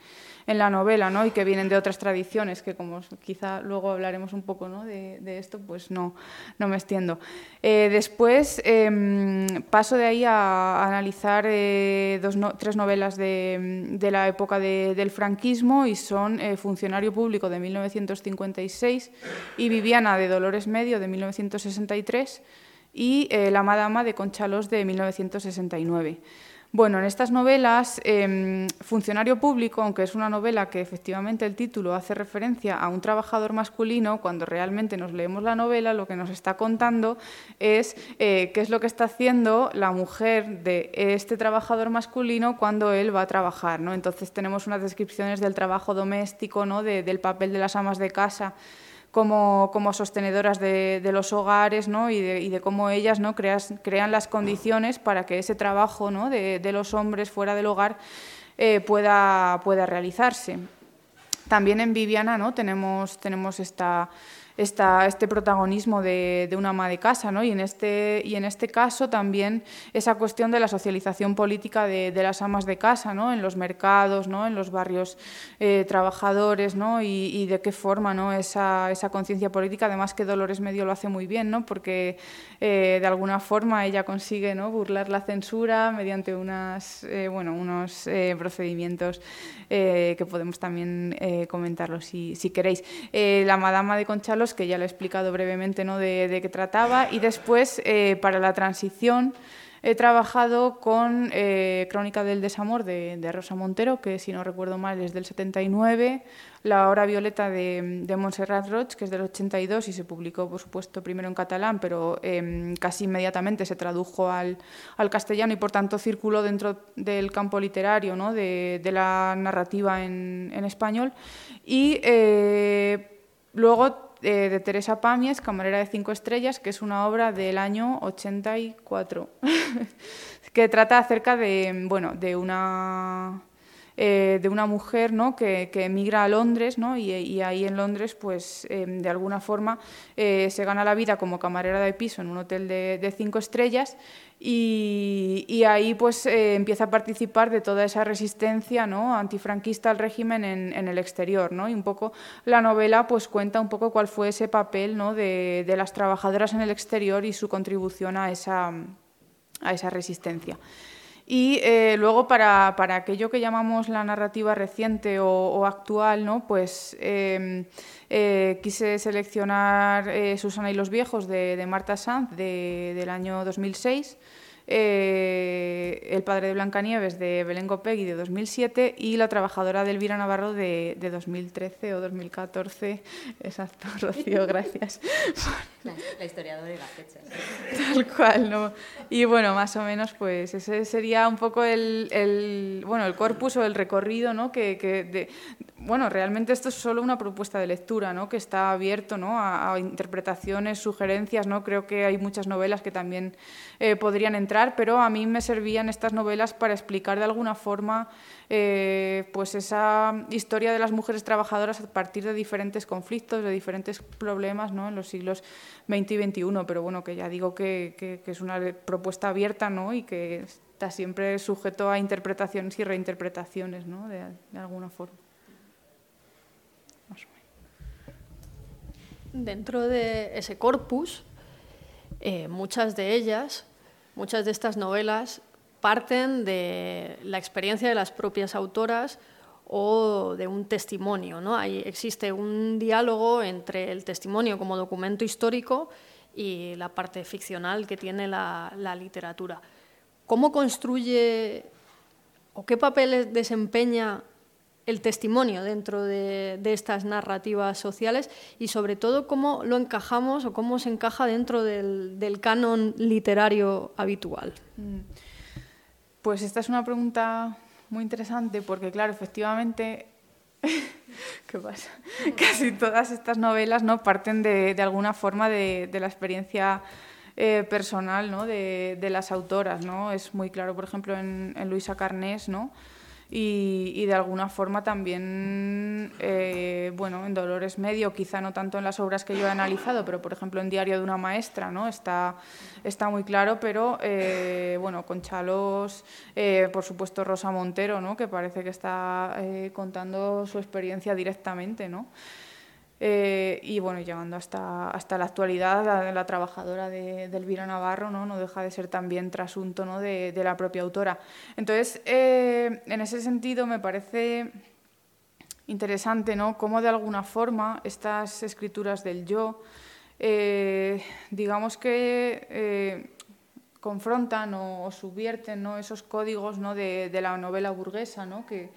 en la novela ¿no? y que vienen de otras tradiciones, que como quizá luego hablaremos un poco ¿no? de, esto, pues no, no me extiendo. Eh, después eh, paso de ahí a, analizar eh, dos tres novelas de, la época de, del franquismo y son eh, Funcionario Público de 1956 y Viviana de Dolores Medio de 1963 y La Madama de Conchalos de 1969. Bueno, en estas novelas, eh, Funcionario Público, aunque es una novela que efectivamente el título hace referencia a un trabajador masculino, cuando realmente nos leemos la novela, lo que nos está contando es eh, qué es lo que está haciendo la mujer de este trabajador masculino cuando él va a trabajar. ¿no? Entonces tenemos unas descripciones del trabajo doméstico, ¿no? de, del papel de las amas de casa como, como sostenedoras de, los hogares ¿no? y, de, y, de, cómo ellas ¿no? Creas, crean las condiciones para que ese trabajo ¿no? de, de, los hombres fuera del hogar eh, pueda, pueda realizarse. También en Viviana ¿no? tenemos, tenemos esta esta, este protagonismo de, de, una ama de casa, ¿no? y, en este, y en este caso también esa cuestión de la socialización política de, de las amas de casa, ¿no? en los mercados, ¿no? en los barrios eh, trabajadores, ¿no? y, de qué forma ¿no? esa, esa conciencia política, además que Dolores Medio lo hace muy bien, ¿no? porque eh, de alguna forma ella consigue ¿no? burlar la censura mediante unas, eh, bueno, unos procedimientos que podemos también comentarlo si, si queréis. la Madama de Conchalo que ya le he explicado brevemente ¿no? de, qué trataba, y después eh, para la transición he trabajado con eh, Crónica del Desamor de, Rosa Montero, que si no recuerdo mal es del 79, La Hora Violeta de, de Montserrat Roig, que es del 82 y se publicó, por supuesto, primero en catalán, pero eh, casi inmediatamente se tradujo al, castellano y por tanto circuló dentro del campo literario ¿no? de, la narrativa en, en español. Y eh, luego eh, de Teresa Pamies, Camarera de Cinco Estrellas, que es una obra del año 84, que trata acerca de, bueno, de una... Eh, de una mujer ¿no? que, emigra a Londres ¿no? y, ahí en Londres pues eh, de alguna forma eh, se gana la vida como camarera de piso en un hotel de, cinco estrellas y, ahí pues eh, empieza a participar de toda esa resistencia ¿no? antifranquista al régimen en, en, el exterior. ¿no? Y un poco la novela pues cuenta un poco cuál fue ese papel ¿no? de, de las trabajadoras en el exterior y su contribución a esa, a esa resistencia. Y eh, luego para, para, aquello que llamamos la narrativa reciente o, actual, ¿no? pues eh, eh, quise seleccionar eh, Susana y los viejos de, Marta Sanz de, del año 2006 eh, El padre de Blancanieves de Belén Gopegui de 2007 y La trabajadora de Elvira Navarro de, de 2013 o 2014. Exacto, Rocío, gracias. La, la historiadora y la fecha. Tal cual, ¿no? Y bueno, más o menos, pues ese sería un poco el, el bueno, el corpus o el recorrido, ¿no? Que, que de, bueno, realmente esto es solo una propuesta de lectura, ¿no? que está abierto ¿no? a, interpretaciones, sugerencias. ¿no? Creo que hay muchas novelas que también eh, podrían entrar, pero a mí me servían estas novelas para explicar de alguna forma eh, pues esa historia de las mujeres trabajadoras a partir de diferentes conflictos, de diferentes problemas ¿no? en los siglos XX y XXI. Pero bueno, que ya digo que, que es una propuesta abierta ¿no? y que está siempre sujeto a interpretaciones y reinterpretaciones, ¿no? de, alguna forma. Dentro de ese corpus, eh, muchas de ellas, muchas de estas novelas parten de la experiencia de las propias autoras o de un testimonio. ¿no? Ahí existe un diálogo entre el testimonio como documento histórico y la parte ficcional que tiene la literatura. ¿Cómo construye o qué papel desempeña el testimonio dentro de, estas narrativas sociales y sobre todo cómo lo encajamos o cómo se encaja dentro del, canon literario habitual? Mm. Pues esta es una pregunta muy interesante porque, claro, efectivamente, ¿qué pasa? Casi todas estas novelas ¿no? parten de, alguna forma de, la experiencia eh, personal ¿no? de, de, las autoras. ¿no? Es muy claro, por ejemplo, en, en Luisa Carnés, ¿no? Y, y, de alguna forma también, eh, bueno, en Dolores Medio, quizá no tanto en las obras que yo he analizado, pero por ejemplo en Diario de una maestra, ¿no? Está, está muy claro, pero eh, bueno, con Chalos, por supuesto Rosa Montero, ¿no? Que parece que está contando su experiencia directamente, ¿no? Eh, y bueno, llegando hasta, hasta la actualidad, la, trabajadora de, de, Elvira Navarro ¿no? no deja de ser también trasunto ¿no? de, de la propia autora. Entonces, eh, en ese sentido me parece interesante ¿no? cómo de alguna forma estas escrituras del yo, eh, digamos que confrontan o, subvierten ¿no? esos códigos ¿no? de, de la novela burguesa, ¿no? que,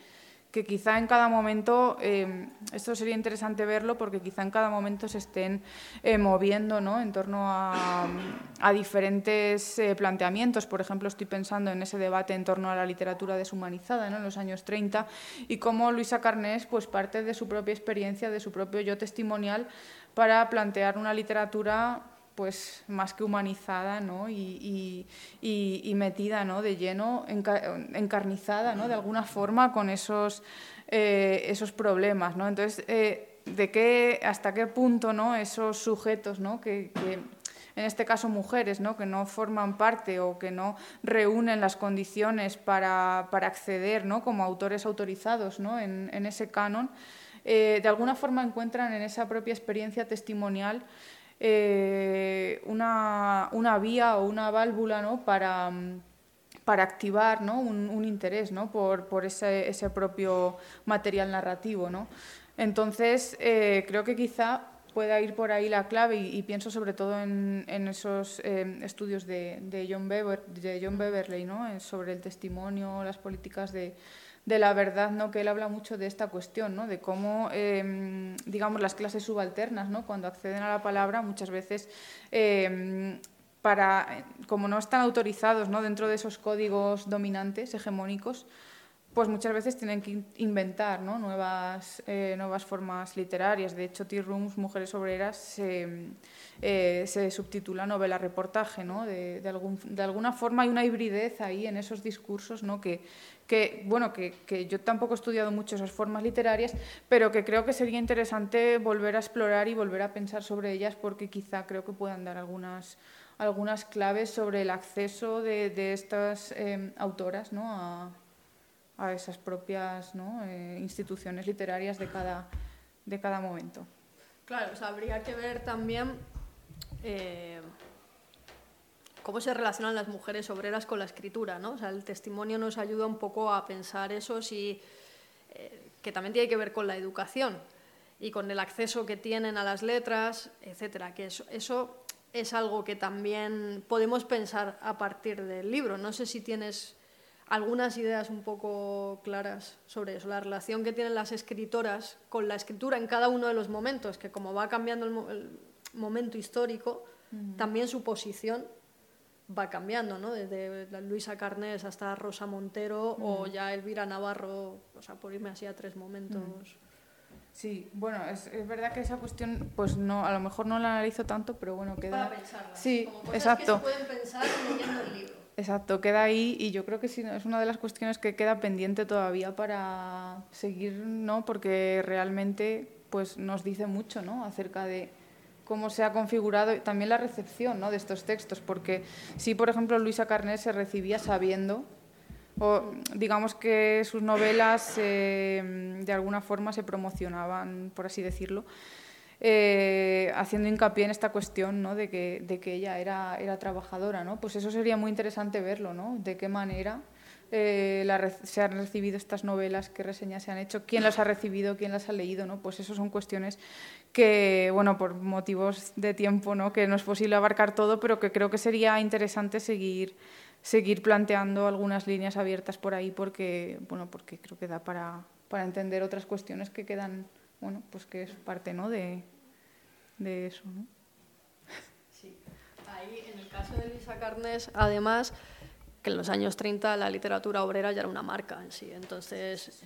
que quizá en cada momento, eh, esto sería interesante verlo porque quizá en cada momento se estén eh, moviendo ¿no? en torno a, diferentes eh, planteamientos. Por ejemplo, estoy pensando en ese debate en torno a la literatura deshumanizada en los años 30 y cómo Luisa Carnés pues, parte de su propia experiencia, de su propio yo testimonial para plantear una literatura pues más que humanizada ¿no? y, metida ¿no? de lleno, encarnizada ¿no? de alguna forma con esos, eh, esos problemas. ¿no? Entonces, eh, ¿de qué, hasta qué punto ¿no? esos sujetos ¿no? que, en este caso mujeres, ¿no? que no forman parte o que no reúnen las condiciones para, acceder ¿no? como autores autorizados ¿no? en, ese canon, eh, de alguna forma encuentran en esa propia experiencia testimonial eh, una, una, vía o una válvula ¿no? para, para activar ¿no? un, un, interés ¿no? por, por ese, ese, propio material narrativo. ¿no? Entonces, eh, creo que quizá pueda ir por ahí la clave y, pienso sobre todo en, en esos eh, estudios de, de, John de John Beverley ¿no? sobre el testimonio, las políticas de, de la verdad, ¿no? que él habla mucho de esta cuestión, ¿no? de cómo, em, digamos, las clases subalternas, ¿no? cuando acceden a la palabra, muchas veces, em, para, como no están autorizados ¿no? dentro de esos códigos dominantes, hegemónicos, pues muchas veces tienen que inventar ¿no? nuevas, eh, nuevas formas literarias. De hecho, Tea Rooms, Mujeres Obreras, se, eh, subtitula novela reportaje. ¿no? De, algún, de, alguna forma hay una hibridez ahí en esos discursos ¿no? que, que, bueno, que, que, yo tampoco he estudiado mucho esas formas literarias, pero que creo que sería interesante volver a explorar y volver a pensar sobre ellas porque quizá creo que puedan dar algunas, algunas claves sobre el acceso de, estas eh, autoras ¿no? a, a, esas propias ¿no? eh, instituciones literarias de cada, de cada momento. Claro, o sea, habría que ver también... Eh cómo se relacionan las mujeres obreras con la escritura. ¿no? O sea, el testimonio nos ayuda un poco a pensar eso, si, eh, que también tiene que ver con la educación y con el acceso que tienen a las letras, etcétera. Que eso, eso es algo que también podemos pensar a partir del libro. No sé si tienes algunas ideas un poco claras sobre eso, la relación que tienen las escritoras con la escritura en cada uno de los momentos, que como va cambiando el, momento histórico, también su posición va cambiando, ¿no? Desde Luisa Carnés hasta Rosa Montero o ya Elvira Navarro, o sea, por irme así a tres momentos. Sí, bueno, es, es, verdad que esa cuestión, pues no, a lo mejor no la analizo tanto, pero bueno, queda. Para pensarla. Sí, Como cosas exacto. Que se pueden pensar leyendo el libro. Exacto, queda ahí y yo creo que sí, es una de las cuestiones que queda pendiente todavía para seguir, ¿no? Porque realmente pues nos dice mucho, ¿no? Acerca de cómo se ha configurado también la recepción, ¿no? De estos textos, porque sí, por ejemplo, Luisa Carnet se recibía sabiendo o digamos que sus novelas eh, de alguna forma se promocionaban, por así decirlo, eh, haciendo hincapié en esta cuestión ¿no? de, que, ella era, trabajadora. ¿no? Pues eso sería muy interesante verlo, ¿no? de qué manera eh, se han recibido estas novelas, qué reseñas se han hecho, quién las ha recibido, quién las ha leído. ¿no? Pues eso son cuestiones que, bueno, por motivos de tiempo, ¿no? que no es posible abarcar todo, pero que creo que sería interesante seguir planteando algunas líneas abiertas por ahí porque bueno porque creo que da para entender otras cuestiones que quedan bueno pues que es parte no de, de eso ¿no? sí ahí en el caso de Luisa Carnes además que en los años 30 la literatura obrera ya era una marca en sí entonces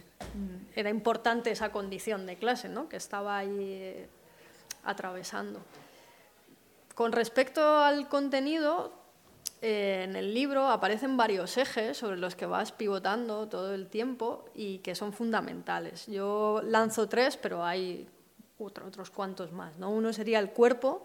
era importante esa condición de clase ¿no? que estaba ahí eh, atravesando con respecto al contenido eh, en el libro aparecen varios ejes sobre los que vas pivotando todo el tiempo y que son fundamentales. Yo lanzo tres, pero hay otro, otros cuantos más. ¿no? Uno sería el cuerpo,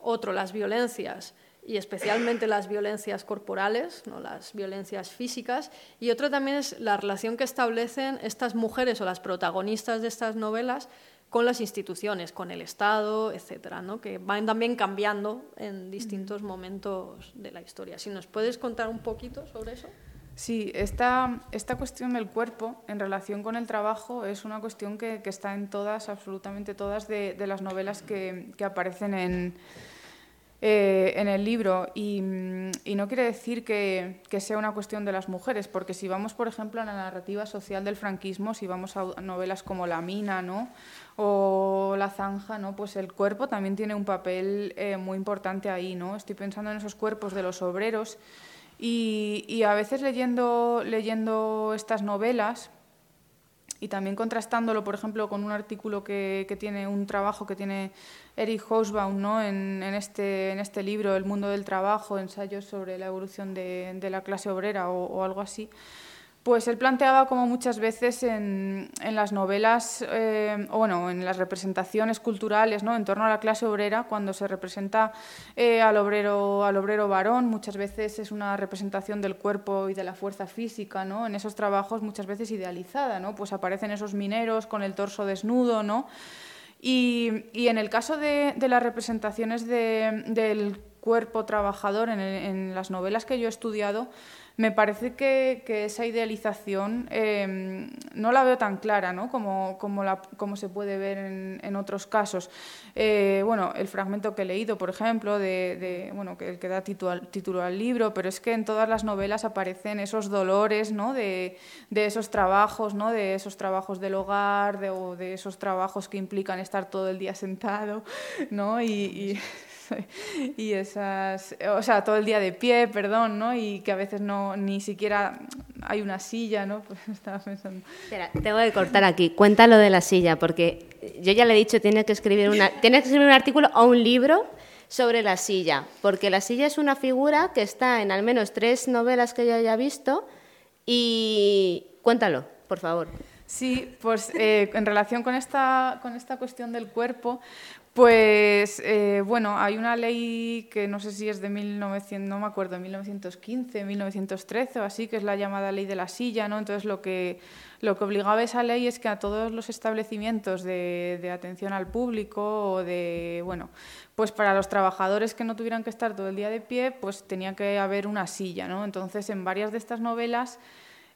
otro las violencias y especialmente las violencias corporales, ¿no? las violencias físicas, y otro también es la relación que establecen estas mujeres o las protagonistas de estas novelas con las instituciones, con el Estado, etcétera, ¿no? que van también cambiando en distintos momentos de la historia. Si nos puedes contar un poquito sobre eso. Sí, esta, esta cuestión del cuerpo en relación con el trabajo es una cuestión que, que está en todas, absolutamente todas, de, de las novelas que, que aparecen en, eh, en el libro y, y, no quiere decir que, que, sea una cuestión de las mujeres, porque si vamos, por ejemplo, a la narrativa social del franquismo, si vamos a novelas como La mina ¿no? O La zanja, ¿no? pues el cuerpo también tiene un papel eh, muy importante ahí. ¿no? Estoy pensando en esos cuerpos de los obreros y, y a veces leyendo, leyendo estas novelas, y también contrastándolo, por ejemplo, con un artículo que, que tiene un trabajo que tiene Eric Hobsbawm ¿no? en, en, este, en este libro, El mundo del trabajo, ensayos sobre la evolución de, de la clase obrera o, o, algo así, pues él planteaba como muchas veces en, las novelas, eh, o bueno, en las representaciones culturales ¿no? en torno a la clase obrera, cuando se representa eh, al, obrero, al obrero varón, muchas veces es una representación del cuerpo y de la fuerza física, ¿no? en esos trabajos muchas veces idealizada, ¿no? pues aparecen esos mineros con el torso desnudo, ¿no? Y, en el caso de, las representaciones de, del cuerpo trabajador en, las novelas que yo he estudiado, me parece que, esa idealización eh, no la veo tan clara ¿no? como, como, se puede ver en, otros casos. Eh, bueno, el fragmento que he leído, por ejemplo, de, bueno, que, el que da título al, libro, pero es que en todas las novelas aparecen esos dolores ¿no? de, esos trabajos, ¿no? de esos trabajos del hogar, de, o de esos trabajos que implican estar todo el día sentado, ¿no? y esas, o sea, todo el día de pie, perdón, ¿no? Y que a veces no ni siquiera hay una silla, ¿no? Pues estaba pensando. Espera, tengo que cortar aquí. Cuéntalo de la silla, porque yo ya le he dicho, tiene que escribir una, tiene que escribir un artículo o un libro sobre la silla, porque la silla es una figura que está en al menos tres novelas que yo haya visto y cuéntalo, por favor. Sí, pues eh, en relación con esta, con esta cuestión del cuerpo, pues eh, bueno, hay una ley que no sé si es de 1900, no me acuerdo, 1915, 1913 o así, que es la llamada ley de la silla, ¿no? Entonces lo que, lo que obligaba esa ley es que a todos los establecimientos de, de atención al público o de, bueno, pues para los trabajadores que no tuvieran que estar todo el día de pie, pues tenía que haber una silla, ¿no? Entonces en varias de estas novelas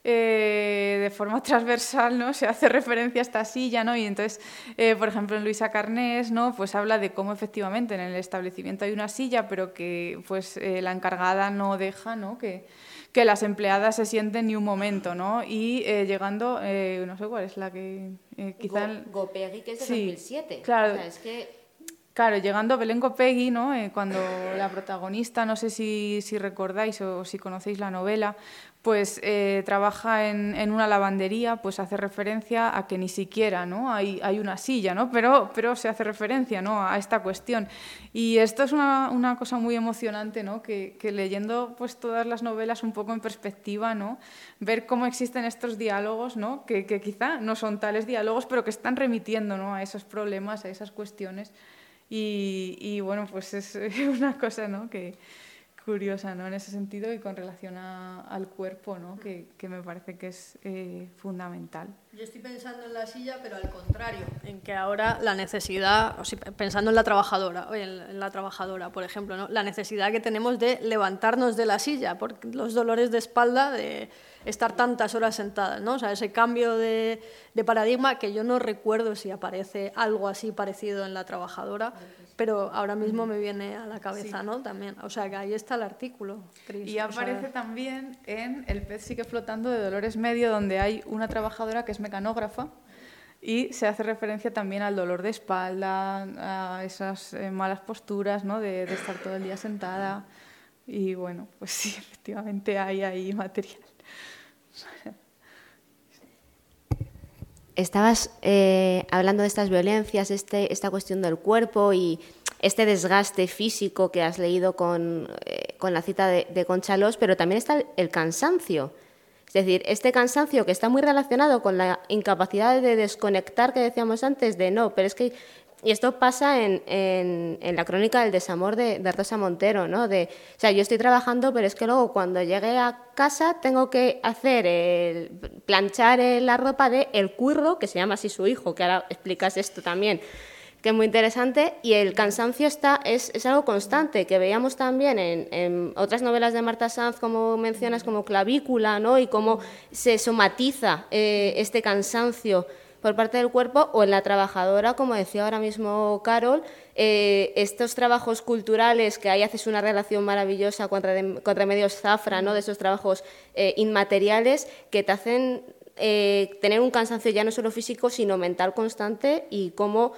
eh, de forma transversal ¿no? se hace referencia a esta silla, ¿no? y entonces, eh, por ejemplo, en Luisa Carnés, ¿no? pues habla de cómo efectivamente en el establecimiento hay una silla, pero que pues, eh, la encargada no deja ¿no? Que, que las empleadas se sienten ni un momento, ¿no? y llegando, no sé cuál es la que quizá... Go, Gopegui, que es de sí, 2007. Claro. O sea, es que Claro, llegando a Belén Copegui, ¿no? Eh, cuando la protagonista, no sé si, recordáis o si conocéis la novela, pues eh, trabaja en, una lavandería, pues hace referencia a que ni siquiera ¿no? hay, una silla, ¿no? pero, pero se hace referencia ¿no? a esta cuestión. Y esto es una, cosa muy emocionante, ¿no? que, que, leyendo pues, todas las novelas un poco en perspectiva, ¿no? ver cómo existen estos diálogos, ¿no? que, que quizá no son tales diálogos, pero que están remitiendo ¿no? a esos problemas, a esas cuestiones. Y, y bueno, pues es una cosa ¿no? que, curiosa ¿no? en ese sentido y con relación al cuerpo, ¿no? que, que, me parece que es eh, fundamental. Yo estoy pensando en la silla, pero al contrario, en que ahora la necesidad, o sea, pensando en la trabajadora, en la trabajadora, por ejemplo, ¿no? la necesidad que tenemos de levantarnos de la silla, por los dolores de espalda, de estar tantas horas sentadas, ¿no? O sea, ese cambio de, de paradigma que yo no recuerdo si aparece algo así parecido en la trabajadora pero ahora mismo me viene a la cabeza, ¿no? También, o sea, que ahí está el artículo. y aparece también en El pez sigue flotando de Dolores Medio, donde hay una trabajadora que es mecanógrafa y se hace referencia también al dolor de espalda, a esas eh, malas posturas, ¿no? De, de, estar todo el día sentada. Y bueno, pues sí, efectivamente hay ahí material. estabas eh, hablando de estas violencias, este, esta cuestión del cuerpo y este desgaste físico que has leído con, eh, con la cita de, de Conchalos, pero también está el, cansancio. Es decir, este cansancio que está muy relacionado con la incapacidad de desconectar que decíamos antes, de no, pero es que y esto pasa en, en, la crónica del desamor de, de, Rosa Montero, ¿no? De, o sea, yo estoy trabajando, pero es que luego cuando llegue a casa tengo que hacer, el, planchar la ropa de El Curro, que se llama así su hijo, que ahora explicas esto también, que es muy interesante, y el cansancio está, es, es algo constante, que veíamos también en, otras novelas de Marta Sanz, como mencionas, como Clavícula, ¿no? Y cómo se somatiza eh, este cansancio por parte del cuerpo o en la trabajadora, como decía ahora mismo Carol, eh, estos trabajos culturales que ahí haces una relación maravillosa con, Remedios Zafra, ¿no? de esos trabajos eh, inmateriales que te hacen eh, tener un cansancio ya no solo físico, sino mental constante y cómo,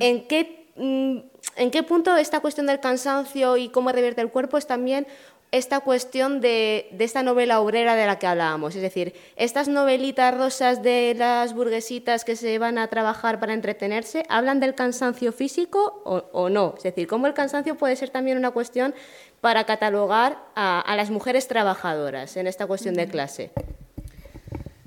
en qué... Mm, ¿En qué punto esta cuestión del cansancio y cómo revierte el cuerpo es también esta cuestión de, esta novela obrera de la que hablábamos. Es decir, estas novelitas rosas de las burguesitas que se van a trabajar para entretenerse, ¿hablan del cansancio físico o, no? Es decir, cómo el cansancio puede ser también una cuestión para catalogar a, las mujeres trabajadoras en esta cuestión de clase.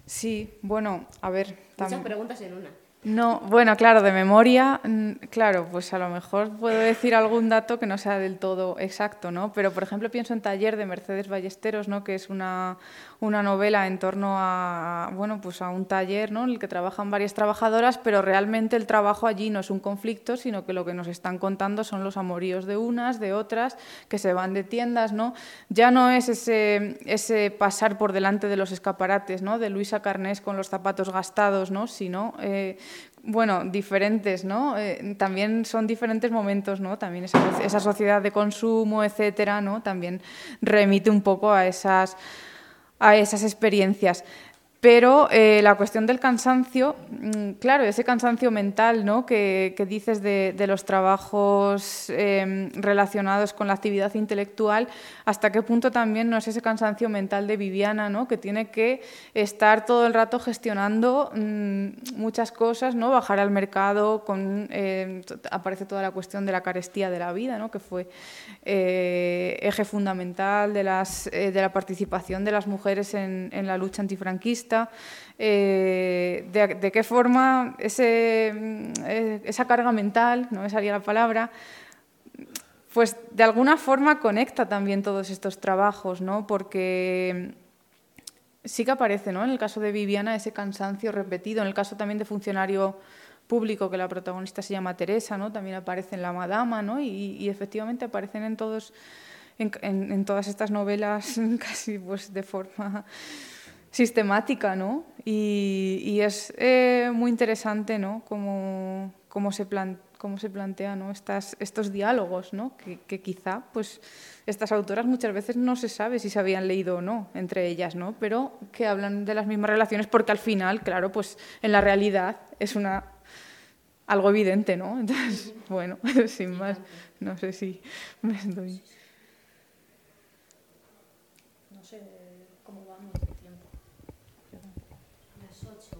Sí, bueno, a ver. Muchas preguntas en una. No, bueno, claro, de memoria, mm, claro, pues a lo mejor puedo decir algún dato que no sea del todo exacto, ¿no? Pero, por ejemplo, pienso en Taller de Mercedes Ballesteros, ¿no? Que es una, una novela en torno a, bueno, pues a un taller, ¿no? En el que trabajan varias trabajadoras, pero realmente el trabajo allí no es un conflicto, sino que lo que nos están contando son los amoríos de unas, de otras, que se van de tiendas, ¿no? Ya no es ese, ese pasar por delante de los escaparates, ¿no? De Luisa Carnés con los zapatos gastados, ¿no? Sino... Eh, bueno, diferentes, ¿no? Eh, también son diferentes momentos, ¿no? También esa, sociedad de consumo, etcétera, ¿no? También remite un poco a esas, a esas experiencias. Pero eh, la cuestión del cansancio, mm, claro, ese cansancio mental ¿no? que, dices de, los trabajos em, relacionados con la actividad intelectual, hasta qué punto también no es ese cansancio mental de Viviana, ¿no? que tiene que estar todo el rato gestionando mm, muchas cosas, ¿no? bajar al mercado, em, aparece toda la cuestión de la carestía de la vida, ¿no? que fue eh, eje fundamental eh, de la participación de las mujeres en la lucha antifranquista eh, de, qué forma ese, eh, esa carga mental, no me salía la palabra, pues de alguna forma conecta también todos estos trabajos, ¿no? porque sí que aparece ¿no? en el caso de Viviana ese cansancio repetido, en el caso también de funcionario público, que la protagonista se llama Teresa, ¿no? también aparece en La Madama, ¿no? y, efectivamente aparecen en, todos, en todas estas novelas casi pues, de forma sistemática, ¿no? Y, es eh, muy interesante, ¿no? Cómo, cómo, se, plan, cómo se plantea ¿no? Estas, estos diálogos, ¿no? Que, quizá, pues, estas autoras muchas veces no se sabe si se habían leído o no entre ellas, ¿no? Pero que hablan de las mismas relaciones porque al final, claro, pues, en la realidad es una algo evidente, ¿no? Entonces, bueno, sin más, no sé si me estoy... No sé cómo vamos de tiempo. Las 8.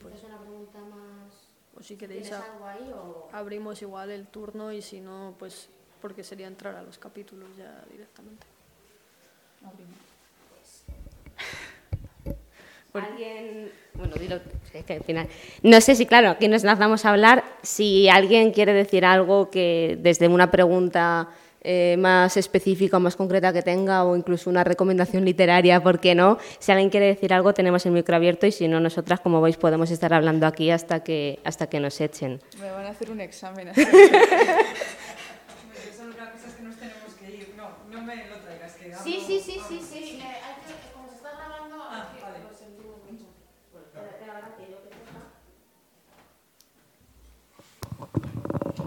Pues es una pregunta más... O si queréis, ¿Tienes a- algo ahí o...? abrimos igual el turno y si no, pues porque sería entrar a los capítulos ya directamente. Alguien, bueno, dilo, es que al final, no sé si, claro, aquí nos lanzamos a hablar, si alguien quiere decir algo que desde una pregunta eh, más específica o más concreta que tenga o incluso una recomendación literaria, ¿por qué no? Si alguien quiere decir algo tenemos el micro abierto y si no, nosotras, como veis, podemos estar hablando aquí hasta que, hasta que nos echen. Me van a hacer un examen. así. Son las cosas que nos tenemos que ir. No, no me lo traigas. Que Sí, sí, sí, sí, sí. como se está grabando, Ah, vale. lo sentimos mucho.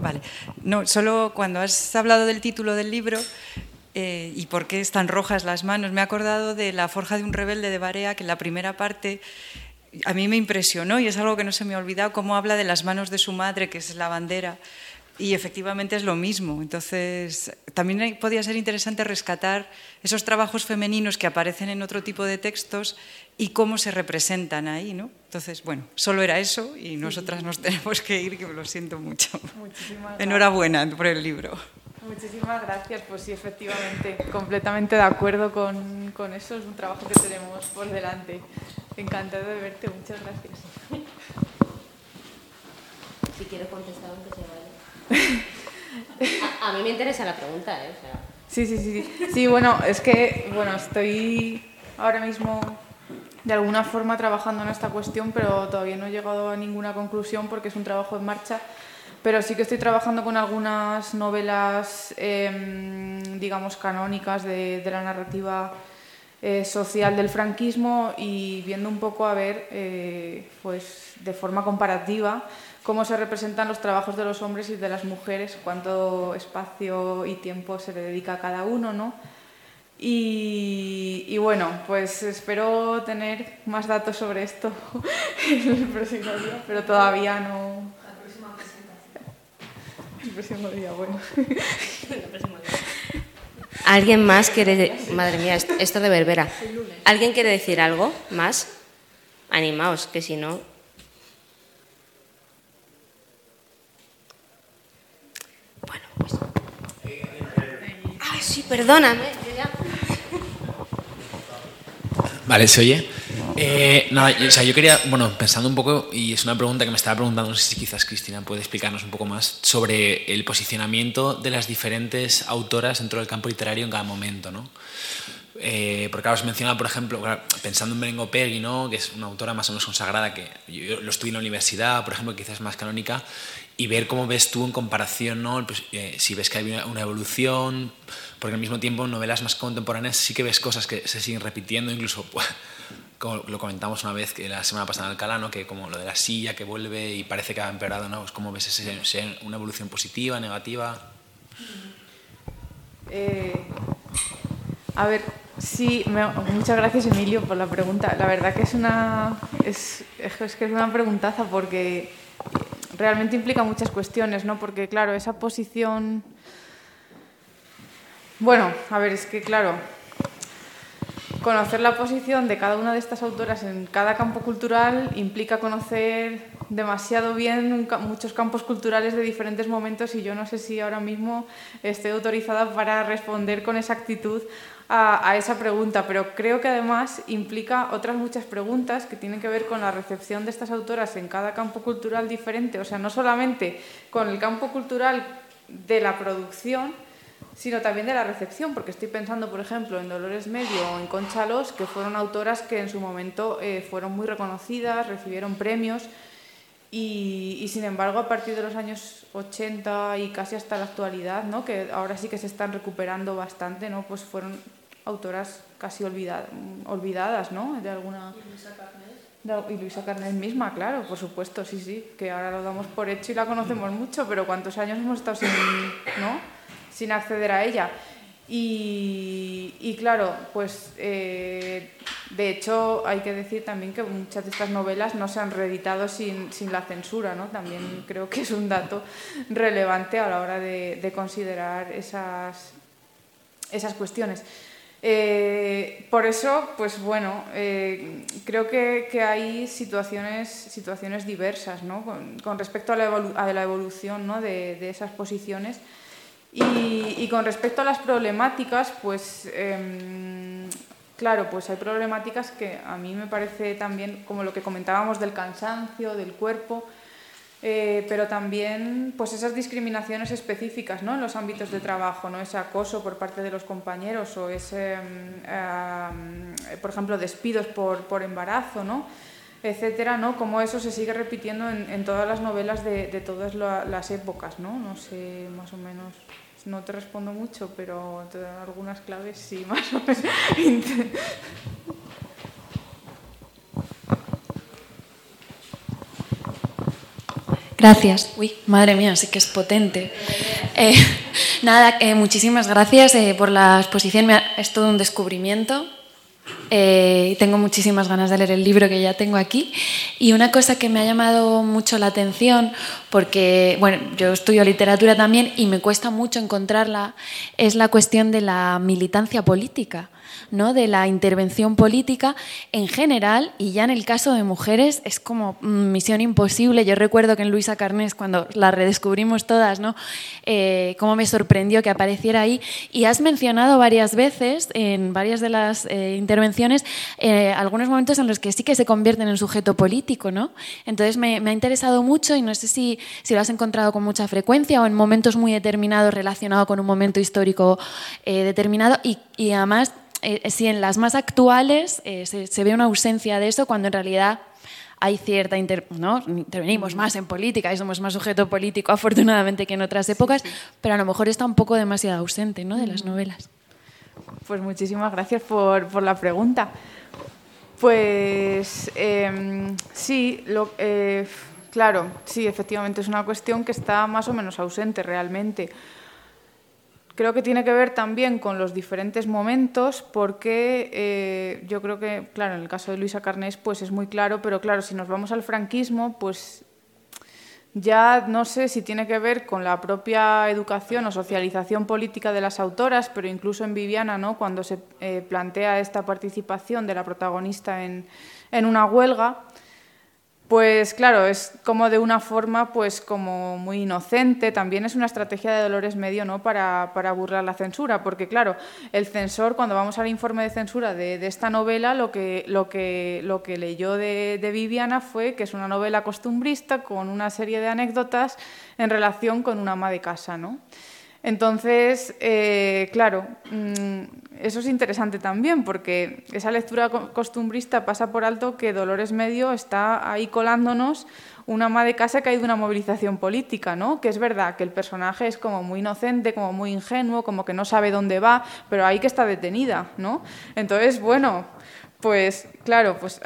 Vale. No, solo cuando has hablado del título del libro eh, y por qué están rojas las manos, me he acordado de La forja de un rebelde de Barea, que en la primera parte a mí me impresionó y es algo que no se me ha olvidado, cómo habla de las manos de su madre, que es la bandera. Y efectivamente es lo mismo. Entonces, también podía ser interesante rescatar esos trabajos femeninos que aparecen en otro tipo de textos y cómo se representan ahí, ¿no? Entonces, bueno, solo era eso y nosotras nos tenemos que ir, que lo siento mucho. Muchísimas gracias. Enhorabuena por el libro. Muchísimas gracias. Pues sí, efectivamente, completamente de acuerdo con, con eso. Es un trabajo que tenemos por delante. Encantado de verte. Muchas gracias. Si quieres contestar, aunque se vaya. A, mí me interesa la pregunta, ¿eh? O sea, Sí, sí, sí, sí. Bueno, es que bueno, estoy ahora mismo de alguna forma trabajando en esta cuestión, pero todavía no he llegado a ninguna conclusión porque es un trabajo en marcha. Pero sí que estoy trabajando con algunas novelas, em, digamos, canónicas de, de la narrativa eh, social del franquismo y viendo un poco a ver, eh, pues, de forma comparativa, cómo se representan los trabajos de los hombres y de las mujeres, cuánto espacio y tiempo se le dedica a cada uno, ¿no? Y, y bueno, pues espero tener más datos sobre esto en el próximo día, pero todavía no. El próximo día, bueno. ¿Alguien más quiere.? Madre mía, esto, esto de verbera. ¿Alguien quiere decir algo más? Animaos, que si no. Bueno, pues. Ay, sí, perdóname. ya- Vale, ¿se oye? Eh, nada, yo- o sea, yo quería, bueno, pensando un poco, y es una pregunta que me estaba preguntando, no sé si quizás Cristina puede explicarnos un poco más sobre el posicionamiento de las diferentes autoras dentro del campo literario en cada momento, ¿no? Eh, porque ahora os mencionaba, por ejemplo, pensando en Berengo Peggy, ¿no? que es una autora más o menos consagrada, que yo lo estudié en la universidad, por ejemplo, quizás más canónica, y ver cómo ves tú en comparación, ¿no? Pues, eh, si ves que hay una, una evolución, porque al mismo tiempo novelas más contemporáneas sí que ves cosas que se siguen repitiendo, incluso pues, como lo comentamos una vez que la semana pasada en Alcalá, que como lo de la silla que vuelve y parece que ha empeorado, ¿no? Pues ¿Cómo ves ese, una evolución positiva, negativa? Eh, a ver, sí, muchas gracias Emilio por la pregunta. La verdad que es una, es, es que es una preguntaza porque realmente implica muchas cuestiones, ¿no? Porque claro, esa posición... Bueno, a ver, es que claro, conocer la posición de cada una de estas autoras en cada campo cultural implica conocer demasiado bien muchos campos culturales de diferentes momentos y yo no sé si ahora mismo estoy autorizada para responder con exactitud a, a esa pregunta, pero creo que además implica otras muchas preguntas que tienen que ver con la recepción de estas autoras en cada campo cultural diferente, o sea, no solamente con el campo cultural de la producción, sino también de la recepción, porque estoy pensando, por ejemplo, en Dolores Medio o en Concha Los, que fueron autoras que en su momento eh, fueron muy reconocidas, recibieron premios, y, y, sin embargo a partir de los años 80 y casi hasta la actualidad, ¿no? que ahora sí que se están recuperando bastante, ¿no? pues fueron autoras casi olvida- olvidadas, ¿no? De alguna... De- Y Luisa Carnés misma, claro, por supuesto, sí, sí, que ahora lo damos por hecho y la conocemos mucho, pero ¿cuántos años hemos estado sin, ¿no? Sin acceder a ella? Y, claro, pues eh, de hecho, hay que decir también que muchas de estas novelas no se han reeditado sin, sin la censura, ¿no? También creo que es un dato relevante a la hora de, de considerar esas, esas cuestiones. Eh, por eso, pues bueno, eh, creo que, que, hay situaciones, situaciones diversas ¿no? con, respecto a la, a la evolución ¿no? de, de, esas posiciones. Y, y, con respecto a las problemáticas, pues eh, claro, pues hay problemáticas que a mí me parece también, como lo que comentábamos del cansancio, del cuerpo, eh, pero también pues esas discriminaciones específicas ¿no? en los ámbitos de trabajo, ¿no? ese acoso por parte de los compañeros o ese, eh, por ejemplo, despidos por, por embarazo, ¿no? etcétera, ¿no? Como eso se sigue repitiendo en, todas las novelas de, de todas las épocas, ¿no? No sé, más o menos, no te respondo mucho, pero te dan algunas claves sí, más o menos. Gracias. Uy, madre mía, sí que es potente. Eh, nada, eh, muchísimas gracias eh, por la exposición. Es todo un descubrimiento. Eh, tengo muchísimas ganas de leer el libro que ya tengo aquí. Y una cosa que me ha llamado mucho la atención, porque bueno, yo estudio literatura también y me cuesta mucho encontrarla, es la cuestión de la militancia política. ¿No? de la intervención política en general y ya en el caso de mujeres es como mm, misión imposible. Yo recuerdo que en Luisa Carnés, cuando la redescubrimos todas, ¿no? Eh, cómo me sorprendió que apareciera ahí. Y has mencionado varias veces, en varias de las eh, intervenciones, eh, algunos momentos en los que sí que se convierten en sujeto político. ¿no? Entonces me, me, ha interesado mucho y no sé si, si lo has encontrado con mucha frecuencia o en momentos muy determinados relacionados con un momento histórico determinado y además eh, si en las más actuales eh, se, se, ve una ausencia de eso, cuando en realidad hay cierta inter, ¿no? intervenimos más en política y somos más sujeto político afortunadamente que en otras épocas, sí, sí. pero a lo mejor está un poco demasiado ausente ¿no? de las novelas. Pues muchísimas gracias por, por la pregunta. Pues eh, sí, lo, eh, claro, sí, efectivamente es una cuestión que está más o menos ausente realmente. Creo que tiene que ver también con los diferentes momentos, porque eh, yo creo que, claro, en el caso de Luisa Carnés, pues es muy claro, pero claro, si nos vamos al franquismo, pues ya no sé si tiene que ver con la propia educación o socialización política de las autoras, pero incluso en Viviana, ¿no? cuando se eh, plantea esta participación de la protagonista en, en una huelga, pues claro, es como de una forma pues como muy inocente, también es una estrategia de Dolores Medio ¿no? para, para burlar la censura, porque claro, el censor, cuando vamos al informe de censura de, esta novela, lo que, lo que, lo que leyó de, de, Viviana fue que es una novela costumbrista con una serie de anécdotas en relación con una ama de casa. ¿no? Entonces, eh, claro, mmm, eso es interesante también, porque esa lectura costumbrista pasa por alto que Dolores Medio está ahí colándonos una ama de casa que hay de una movilización política, ¿no? Que es verdad que el personaje es como muy inocente, como muy ingenuo, como que no sabe dónde va, pero ahí que está detenida, ¿no? Entonces, bueno, pues claro, pues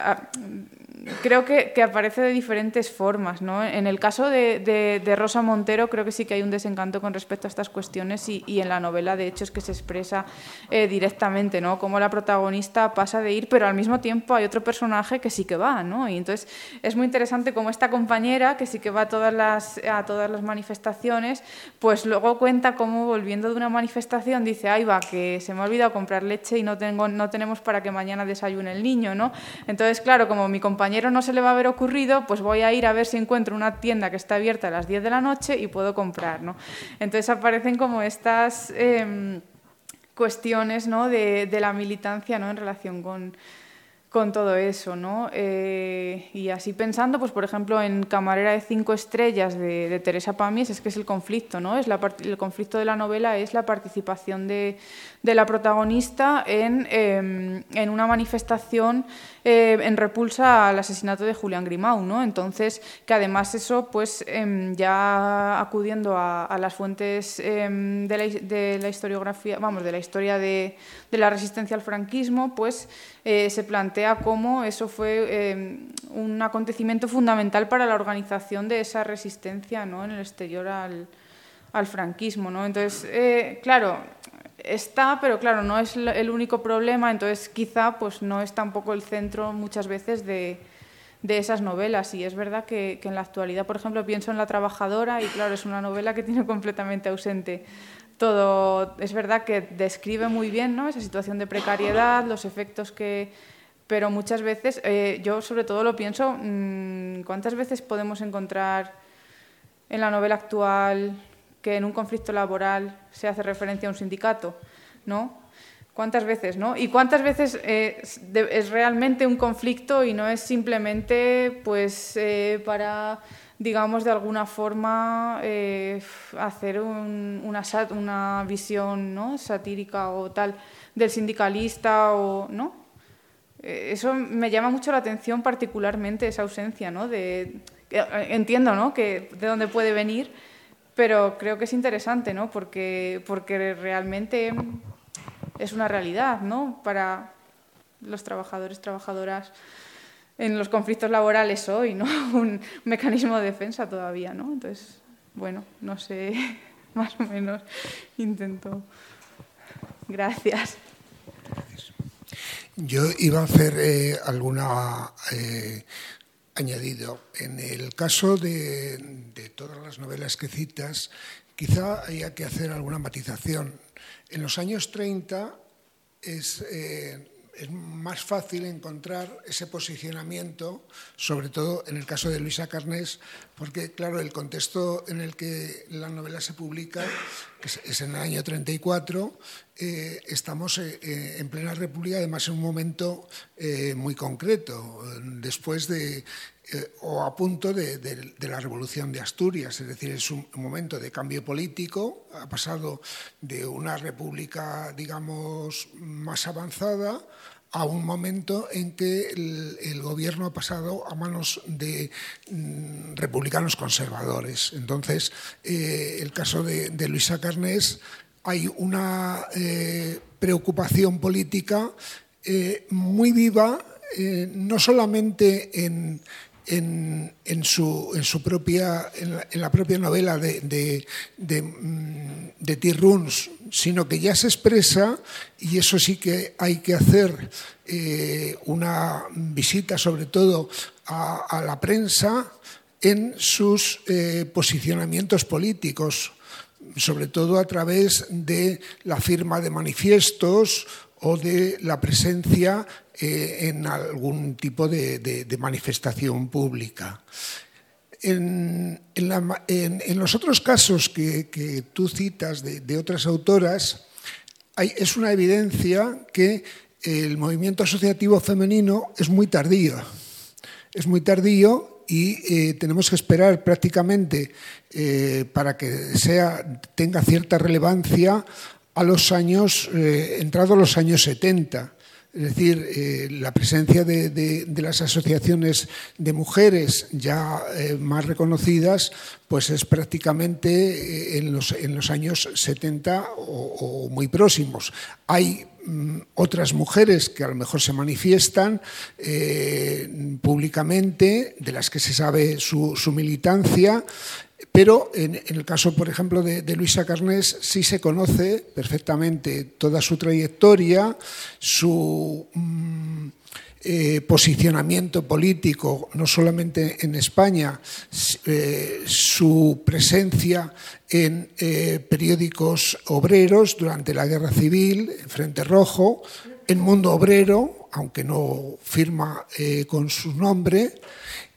creo que, que, aparece de diferentes formas. ¿no? En el caso de, de, de, Rosa Montero creo que sí que hay un desencanto con respecto a estas cuestiones y, y en la novela de hecho es que se expresa eh, directamente, ¿no? Cómo la protagonista pasa de ir, pero al mismo tiempo hay otro personaje que sí que va, ¿no? Y entonces es muy interesante cómo esta compañera, que sí que va a todas las, a todas las manifestaciones, pues luego cuenta cómo volviendo de una manifestación dice, ay va, que se me ha olvidado comprar leche y no, tengo, no tenemos para que mañana desayune el niño, ¿no? Entonces, claro, como mi compañera compañero no se le va a haber ocurrido, pues voy a ir a ver si encuentro una tienda que está abierta a las 10 de la noche y puedo comprar. ¿no? Entonces aparecen como estas eh, cuestiones ¿no? de, de, la militancia ¿no? en relación con, con todo eso, ¿no? Eh, y así pensando, pues por ejemplo, en Camarera de cinco estrellas de, Teresa Pamies, es que es el conflicto, ¿no? Es la el conflicto de la novela es la participación de, de la protagonista en, eh, en una manifestación eh, en repulsa al asesinato de Julián Grimau, ¿no? Entonces, que además eso, pues eh, ya acudiendo a, a las fuentes eh, de, la, de, la, historiografía, vamos, de la historia de, de la resistencia al franquismo, pues eh, se plantea cómo eso fue eh, un acontecimiento fundamental para la organización de esa resistencia, ¿no? En el exterior al, al franquismo, ¿no? Entonces, eh, claro, está, pero claro, no es el único problema, entonces quizá pues no es tampoco el centro muchas veces de, de esas novelas. Y es verdad que, que, en la actualidad, por ejemplo, pienso en La Trabajadora y claro, es una novela que tiene completamente ausente todo. Es verdad que describe muy bien ¿no? esa situación de precariedad, los efectos que... Pero muchas veces, eh, yo sobre todo lo pienso, mmm, ¿cuántas veces podemos encontrar en la novela actual que en un conflicto laboral se hace referencia a un sindicato? ¿No? ¿Cuántas veces, no? ¿Y cuántas veces eh, es realmente un conflicto y no es simplemente pues eh, para, digamos, de alguna forma eh, hacer un, una, una visión ¿no? satírica o tal del sindicalista o no? Eh, eso me llama mucho la atención particularmente esa ausencia, ¿no? De, entiendo, ¿no? Que de dónde puede venir, pero creo que es interesante, ¿no? Porque, porque realmente es una realidad ¿no? para los trabajadores, trabajadoras en los conflictos laborales hoy, ¿no? un mecanismo de defensa todavía. ¿no? Entonces, bueno, no sé, más o menos intento. Gracias. Yo iba a hacer eh, alguna eh, añadido. En el caso de, todas las novelas que citas, quizá haya que hacer alguna matización. En los años 30 es, eh, es, más fácil encontrar ese posicionamiento, sobre todo en el caso de Luisa Carnés, porque, claro, el contexto en el que la novela se publica, que es en el año 34, eh, estamos eh, en plena República, además en un momento eh, muy concreto, después de eh, o a punto de, de, de, la revolución de Asturias, es decir, es un momento de cambio político, ha pasado de una república, digamos, más avanzada a un momento en que el, gobierno ha pasado a manos de mm, republicanos conservadores. Entonces, eh, el caso de, de, Luisa Carnés, hay una eh, preocupación política eh, muy viva, eh, no solamente en, en, su, propia, en, la, propia novela de, de, de, mm, de T. Runs, sino que ya se expresa, y eso sí que hay que hacer eh, una visita sobre todo a, a la prensa en sus eh, posicionamientos políticos, sobre todo a través de la firma de manifiestos o de la presencia eh, en algún tipo de, manifestación pública. En, los otros casos que, tú citas de, otras autoras, es una evidencia que el movimiento asociativo femenino es muy tardío. Es muy tardío y eh, tenemos que esperar prácticamente eh, para que sea, tenga cierta relevancia a los años, eh, entrado los años 70. Es decir, eh, la presencia de, las asociaciones de mujeres ya eh, más reconocidas, pues es prácticamente eh, en los, años 70 o, muy próximos. Hay mm, otras mujeres que a lo mejor se manifiestan públicamente, de las que se sabe su militancia, pero en, el caso, por ejemplo, de, Luisa Carnés, sí se conoce perfectamente toda su trayectoria, su mmm, eh, posicionamiento político, no solamente en España, eh, su presencia en eh, periódicos obreros durante la Guerra Civil, en Frente Rojo, en Mundo Obrero, aunque no firma con su nombre,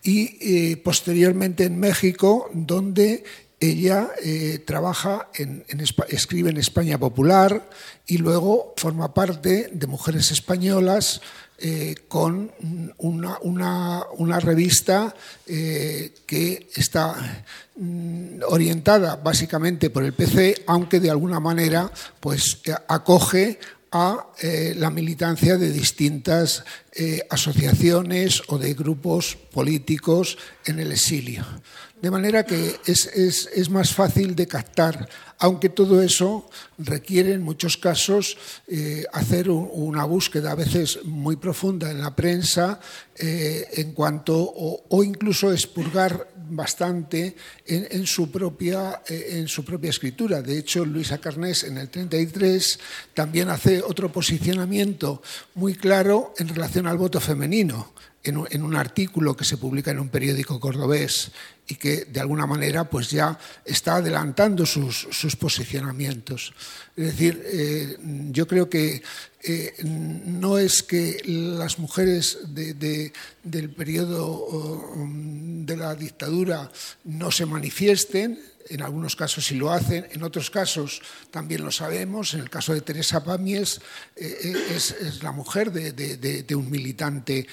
y eh, posteriormente en México, donde ella eh, trabaja, en, escribe en España Popular y luego forma parte de Mujeres Españolas eh, con una, revista que está mm, orientada básicamente por el PC, aunque de alguna manera pues, acoge a eh, la militancia de distintas eh, asociaciones o de grupos políticos en el exilio. De manera que es, más fácil de captar, aunque todo eso requiere en muchos casos eh, hacer una búsqueda a veces muy profunda en la prensa en cuanto, o, incluso expurgar bastante en, su propia, eh, en su propia escritura. De hecho, Luisa Carnés en el 33 también hace otro posicionamiento muy claro en relación al voto femenino en un, artículo que se publica en un periódico cordobés y que de alguna manera pues ya está adelantando sus, posicionamientos. Es decir, eh, yo creo que eh, no es que las mujeres del periodo de la dictadura no se manifiesten, en algunos casos sí lo hacen, en otros casos también lo sabemos. En el caso de Teresa Pamies eh, eh, es, la mujer de, un militante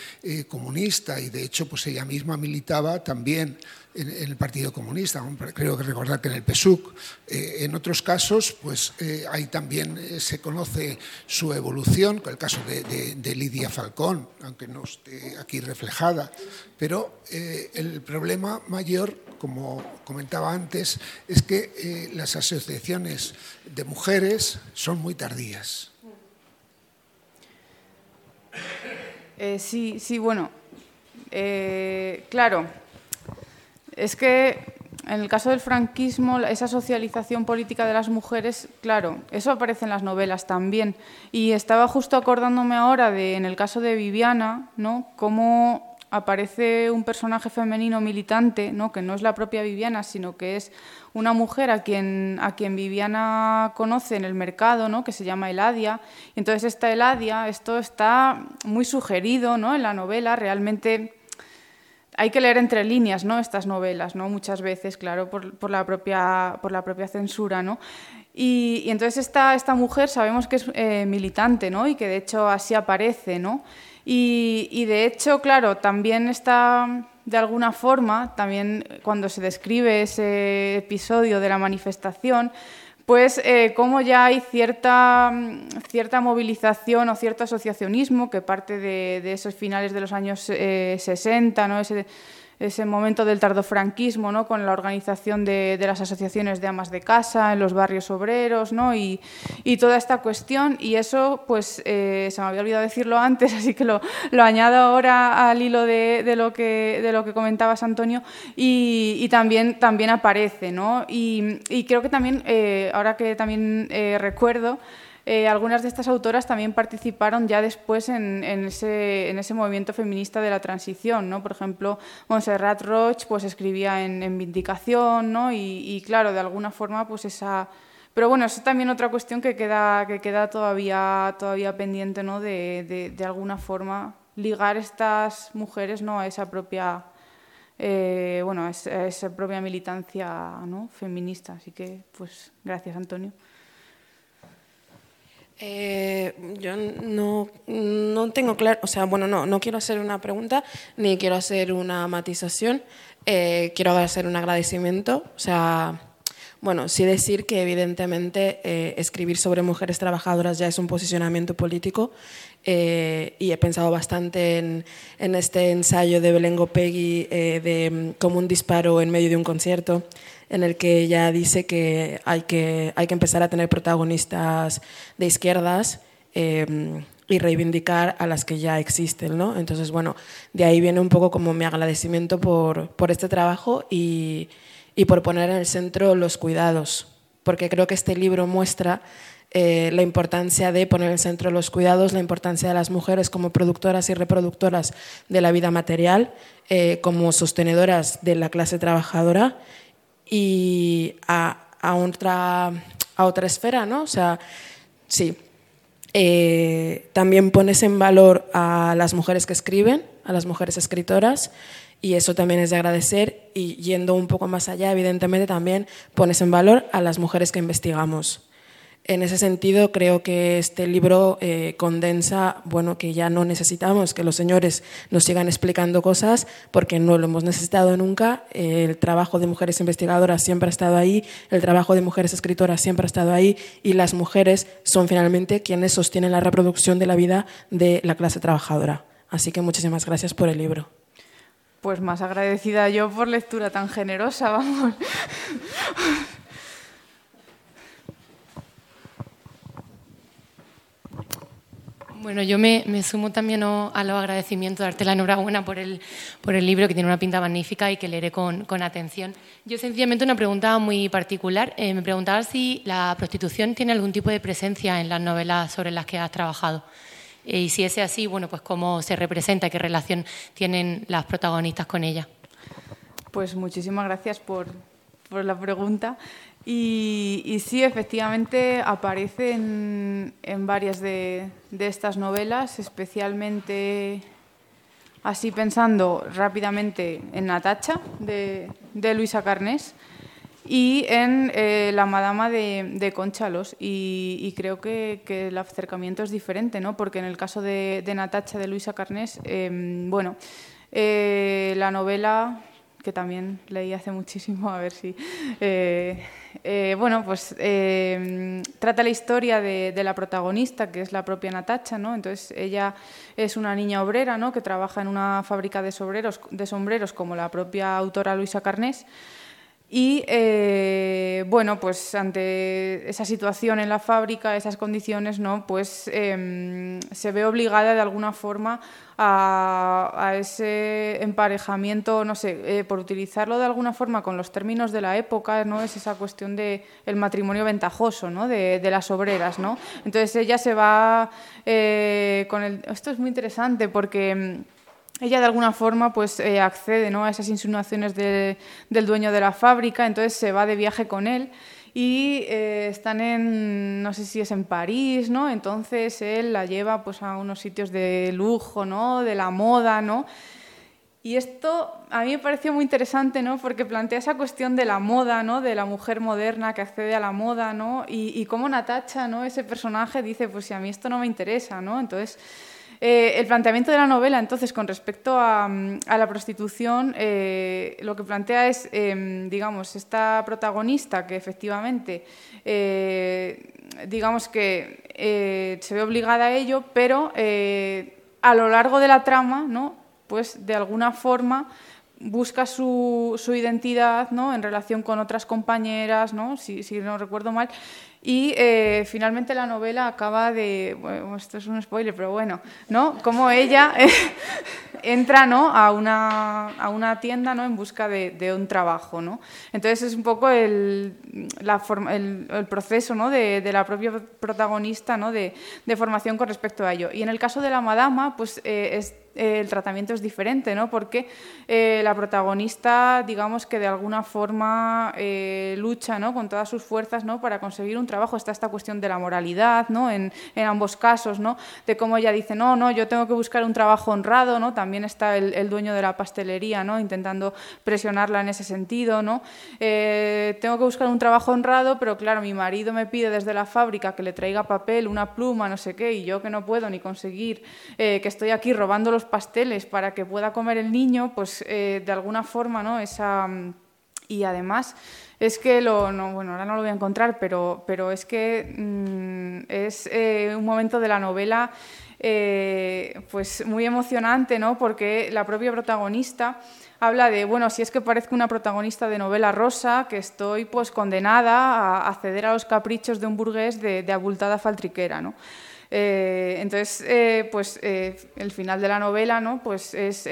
comunista y de hecho pues ella misma militaba también en, el Partido Comunista, creo que recordar que en el PSUC. en otros casos, pues ahí también se conoce su evolución, con el caso de, Lidia Falcón, aunque no esté aquí reflejada. Pero el problema mayor como comentaba antes, es que eh, las asociaciones de mujeres son muy tardías. Eh, sí, sí, bueno, eh, claro, es que en el caso del franquismo, esa socialización política de las mujeres, claro, eso aparece en las novelas también. Y estaba justo acordándome ahora de, en el caso de Viviana, ¿no? Cómo aparece un personaje femenino militante, ¿no? que no es la propia Viviana, sino que es una mujer a quien, a quien Viviana conoce en el mercado, ¿no? que se llama Eladia. entonces esta Eladia, esto está muy sugerido ¿no? en la novela, realmente hay que leer entre líneas ¿no? estas novelas, ¿no? muchas veces, claro, por, la, propia, por la propia censura. ¿no? Y, entonces esta, esta mujer sabemos que es eh, militante ¿no? y que de hecho así aparece. ¿no? Y, de hecho, claro, también está, de alguna forma, también cuando se describe ese episodio de la manifestación, pues eh, como ya hay cierta, cierta movilización o cierto asociacionismo que parte de, esos finales de los años 60, eh, ¿no? Ese, ese momento del tardofranquismo, ¿no? con la organización de, las asociaciones de amas de casa en los barrios obreros ¿no? y, toda esta cuestión. Y eso, pues, eh, se me había olvidado decirlo antes, así que lo, añado ahora al hilo de, lo, que, de lo que comentabas, Antonio, y, también, también aparece. ¿no? Y, creo que también, eh, ahora que también eh, recuerdo, eh, algunas de estas autoras también participaron ya después en, ese, movimiento feminista de la transición. ¿no? Por ejemplo, Montserrat Roch pues, escribía en, Vindicación ¿no? y, claro, de alguna forma pues esa... Pero bueno, es también otra cuestión que queda, que queda todavía, todavía pendiente ¿no? de, de, alguna forma ligar estas mujeres ¿no? a esa propia... Eh, bueno, a esa propia militancia ¿no? feminista. Así que, pues, gracias, Antonio. Eh, yo no, no, tengo claro, o sea, bueno, no, no quiero hacer una pregunta ni quiero hacer una matización, eh, quiero hacer un agradecimiento, o sea, bueno, sí decir que evidentemente eh, escribir sobre mujeres trabajadoras ya es un posicionamiento político y he pensado bastante en, en, este ensayo de Belén Gopegui de como un disparo en medio de un concierto en el que ella dice que hay que, hay que empezar a tener protagonistas de izquierdas em, y reivindicar a las que ya existen. ¿no? Entonces, bueno, de ahí viene un poco como mi agradecimiento por, por este trabajo y, y por poner en el centro los cuidados, porque creo que este libro muestra eh, la importancia de poner en el centro los cuidados, la importancia de las mujeres como productoras y reproductoras de la vida material, eh, como sostenedoras de la clase trabajadora y a, a, otra, a otra esfera, ¿no? O sea, sí. Eh, también pones en valor a las mujeres que escriben, a las mujeres escritoras, y eso también es de agradecer. Y yendo un poco más allá, evidentemente también pones en valor a las mujeres que investigamos. En ese sentido, creo que este libro eh, condensa, bueno, que ya no necesitamos que los señores nos sigan explicando cosas, porque no lo hemos necesitado nunca. el trabajo de mujeres investigadoras siempre ha estado ahí, el trabajo de mujeres escritoras siempre ha estado ahí, y las mujeres son finalmente quienes sostienen la reproducción de la vida de la clase trabajadora. Así que muchísimas gracias por el libro. Pues más agradecida yo por lectura tan generosa, vamos. Bueno, yo me, sumo también a los agradecimientos, darte la enhorabuena por el, por el libro, que tiene una pinta magnífica y que leeré con, con atención. Yo sencillamente una pregunta muy particular. Eh, me preguntaba si la prostitución tiene algún tipo de presencia en las novelas sobre las que has trabajado. Eh, y si es así, bueno, pues cómo se representa, qué relación tienen las protagonistas con ella. Pues muchísimas gracias por, por la pregunta. Y, sí, efectivamente aparece en, varias de, estas novelas, especialmente así pensando rápidamente en Natacha, de, Luisa Carnés, y en eh, La Madama de, Conchalos. Y, creo que, el acercamiento es diferente, ¿no? porque en el caso de, Natacha, de Luisa Carnés, em, bueno, eh, la novela que también leí hace muchísimo, a ver si... Eh, eh, bueno, pues eh, trata la historia de, la protagonista, que es la propia Natacha, ¿no? Entonces ella es una niña obrera, ¿no? Que trabaja en una fábrica de de sombreros como la propia autora Luisa Carnés. Y bueno, pues ante esa situación en la fábrica, esas condiciones, ¿no? Pues em, se ve obligada de alguna forma a, ese emparejamiento, no sé, eh, por utilizarlo de alguna forma con los términos de la época, ¿no? Es esa cuestión del el matrimonio ventajoso, ¿no? De, las obreras, ¿no? Entonces ella se va eh, con el... Esto es muy interesante porque mm, ella de alguna forma pues eh, accede ¿no? a esas insinuaciones del dueño de la fábrica, entonces se va de viaje con él y eh, están en, no sé si es en París, ¿no? Entonces él la lleva pues a unos sitios de lujo, ¿no? De la moda, ¿no? Y esto a mí me pareció muy interesante, ¿no? Porque plantea esa cuestión de la moda, ¿no? De la mujer moderna que accede a la moda, ¿no? Y, y cómo Natacha, ¿no? Ese personaje dice, pues si a mí esto no me interesa, ¿no? Entonces eh, el planteamiento de la novela, entonces, con respecto a, la prostitución, eh, lo que plantea es, em, digamos, esta protagonista que efectivamente, eh, digamos que se ve obligada a ello, pero a lo largo de la trama, ¿no? Pues de alguna forma busca su, su, identidad ¿no? en relación con otras compañeras, ¿no? Si, si no recuerdo mal, y eh, finalmente la novela acaba de, bueno, esto es un spoiler, pero bueno, ¿no? Como ella entra ¿no? a, una, a una tienda ¿no? en busca de, de, un trabajo, ¿no? Entonces es un poco el, la forma, el, el, proceso ¿no? de, de, la propia protagonista ¿no? de, de, formación con respecto a ello. Y en el caso de la madama, pues eh, es el tratamiento es diferente, ¿no? Porque eh, la protagonista, digamos que de alguna forma eh, lucha, ¿no? Con todas sus fuerzas, ¿no? Para conseguir un trabajo. Está esta cuestión de la moralidad, ¿no? En, ambos casos, ¿no? De cómo ella dice, no, no, yo tengo que buscar un trabajo honrado, ¿no? También está el, dueño de la pastelería, ¿no? Intentando presionarla en ese sentido, ¿no? Eh, tengo que buscar un trabajo honrado, pero claro, mi marido me pide desde la fábrica que le traiga papel, una pluma, no sé qué, y yo que no puedo ni conseguir, que estoy aquí robando los pasteles para que pueda comer el niño, pues eh, de alguna forma, ¿no? Esa, y además es que lo, no, bueno, ahora no lo voy a encontrar, pero, pero es que mm, es eh, un momento de la novela eh, pues muy emocionante, ¿no? Porque la propia protagonista habla de, bueno, si es que parezco una protagonista de novela rosa, que estoy pues condenada a, ceder a los caprichos de un burgués de, de abultada faltriquera, ¿no? Eh, entonces, eh, pues eh, el final de la novela, ¿no? Pues es,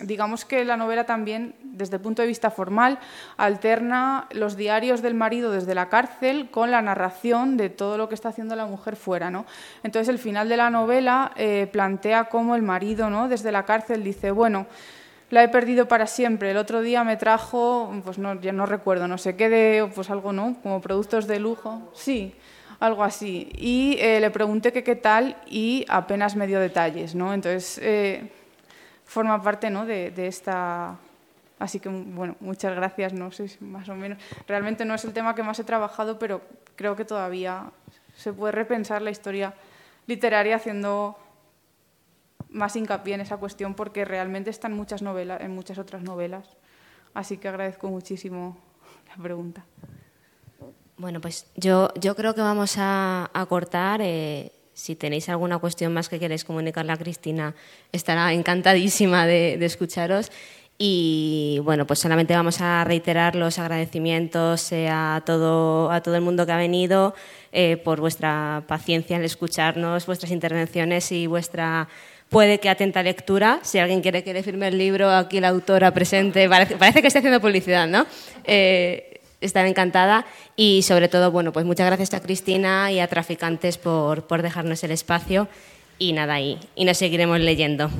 digamos que la novela también, desde el punto de vista formal, alterna los diarios del marido desde la cárcel con la narración de todo lo que está haciendo la mujer fuera, ¿no? Entonces, el final de la novela plantea cómo el marido, ¿no? Desde la cárcel dice, bueno, la he perdido para siempre. El otro día me trajo, pues no, ya no recuerdo, no sé qué de, pues algo, ¿no? Como productos de lujo. Sí, algo así. Y eh, le pregunté que qué tal y apenas me dio detalles, ¿no? Entonces, eh, forma parte ¿no? de, esta... Así que, bueno, muchas gracias, no sé, más o menos. Realmente no es el tema que más he trabajado, pero creo que todavía se puede repensar la historia literaria haciendo más hincapié en esa cuestión porque realmente está en muchas novelas, en muchas otras novelas. Así que agradezco muchísimo la pregunta. Bueno, pues yo, yo creo que vamos a, cortar. Eh, si tenéis alguna cuestión más que queréis comunicarle a Cristina, estará encantadísima de, escucharos. Y bueno, pues solamente vamos a reiterar los agradecimientos eh, a, todo, a todo el mundo que ha venido eh, por vuestra paciencia en escucharnos, vuestras intervenciones y vuestra puede que atenta lectura. Si alguien quiere que le firme el libro, aquí la autora presente, parece, que está haciendo publicidad, ¿no? Eh, estaré encantada y sobre todo, bueno, pues muchas gracias a Cristina y a Traficantes por, por dejarnos el espacio y nada, y, y nos seguiremos leyendo.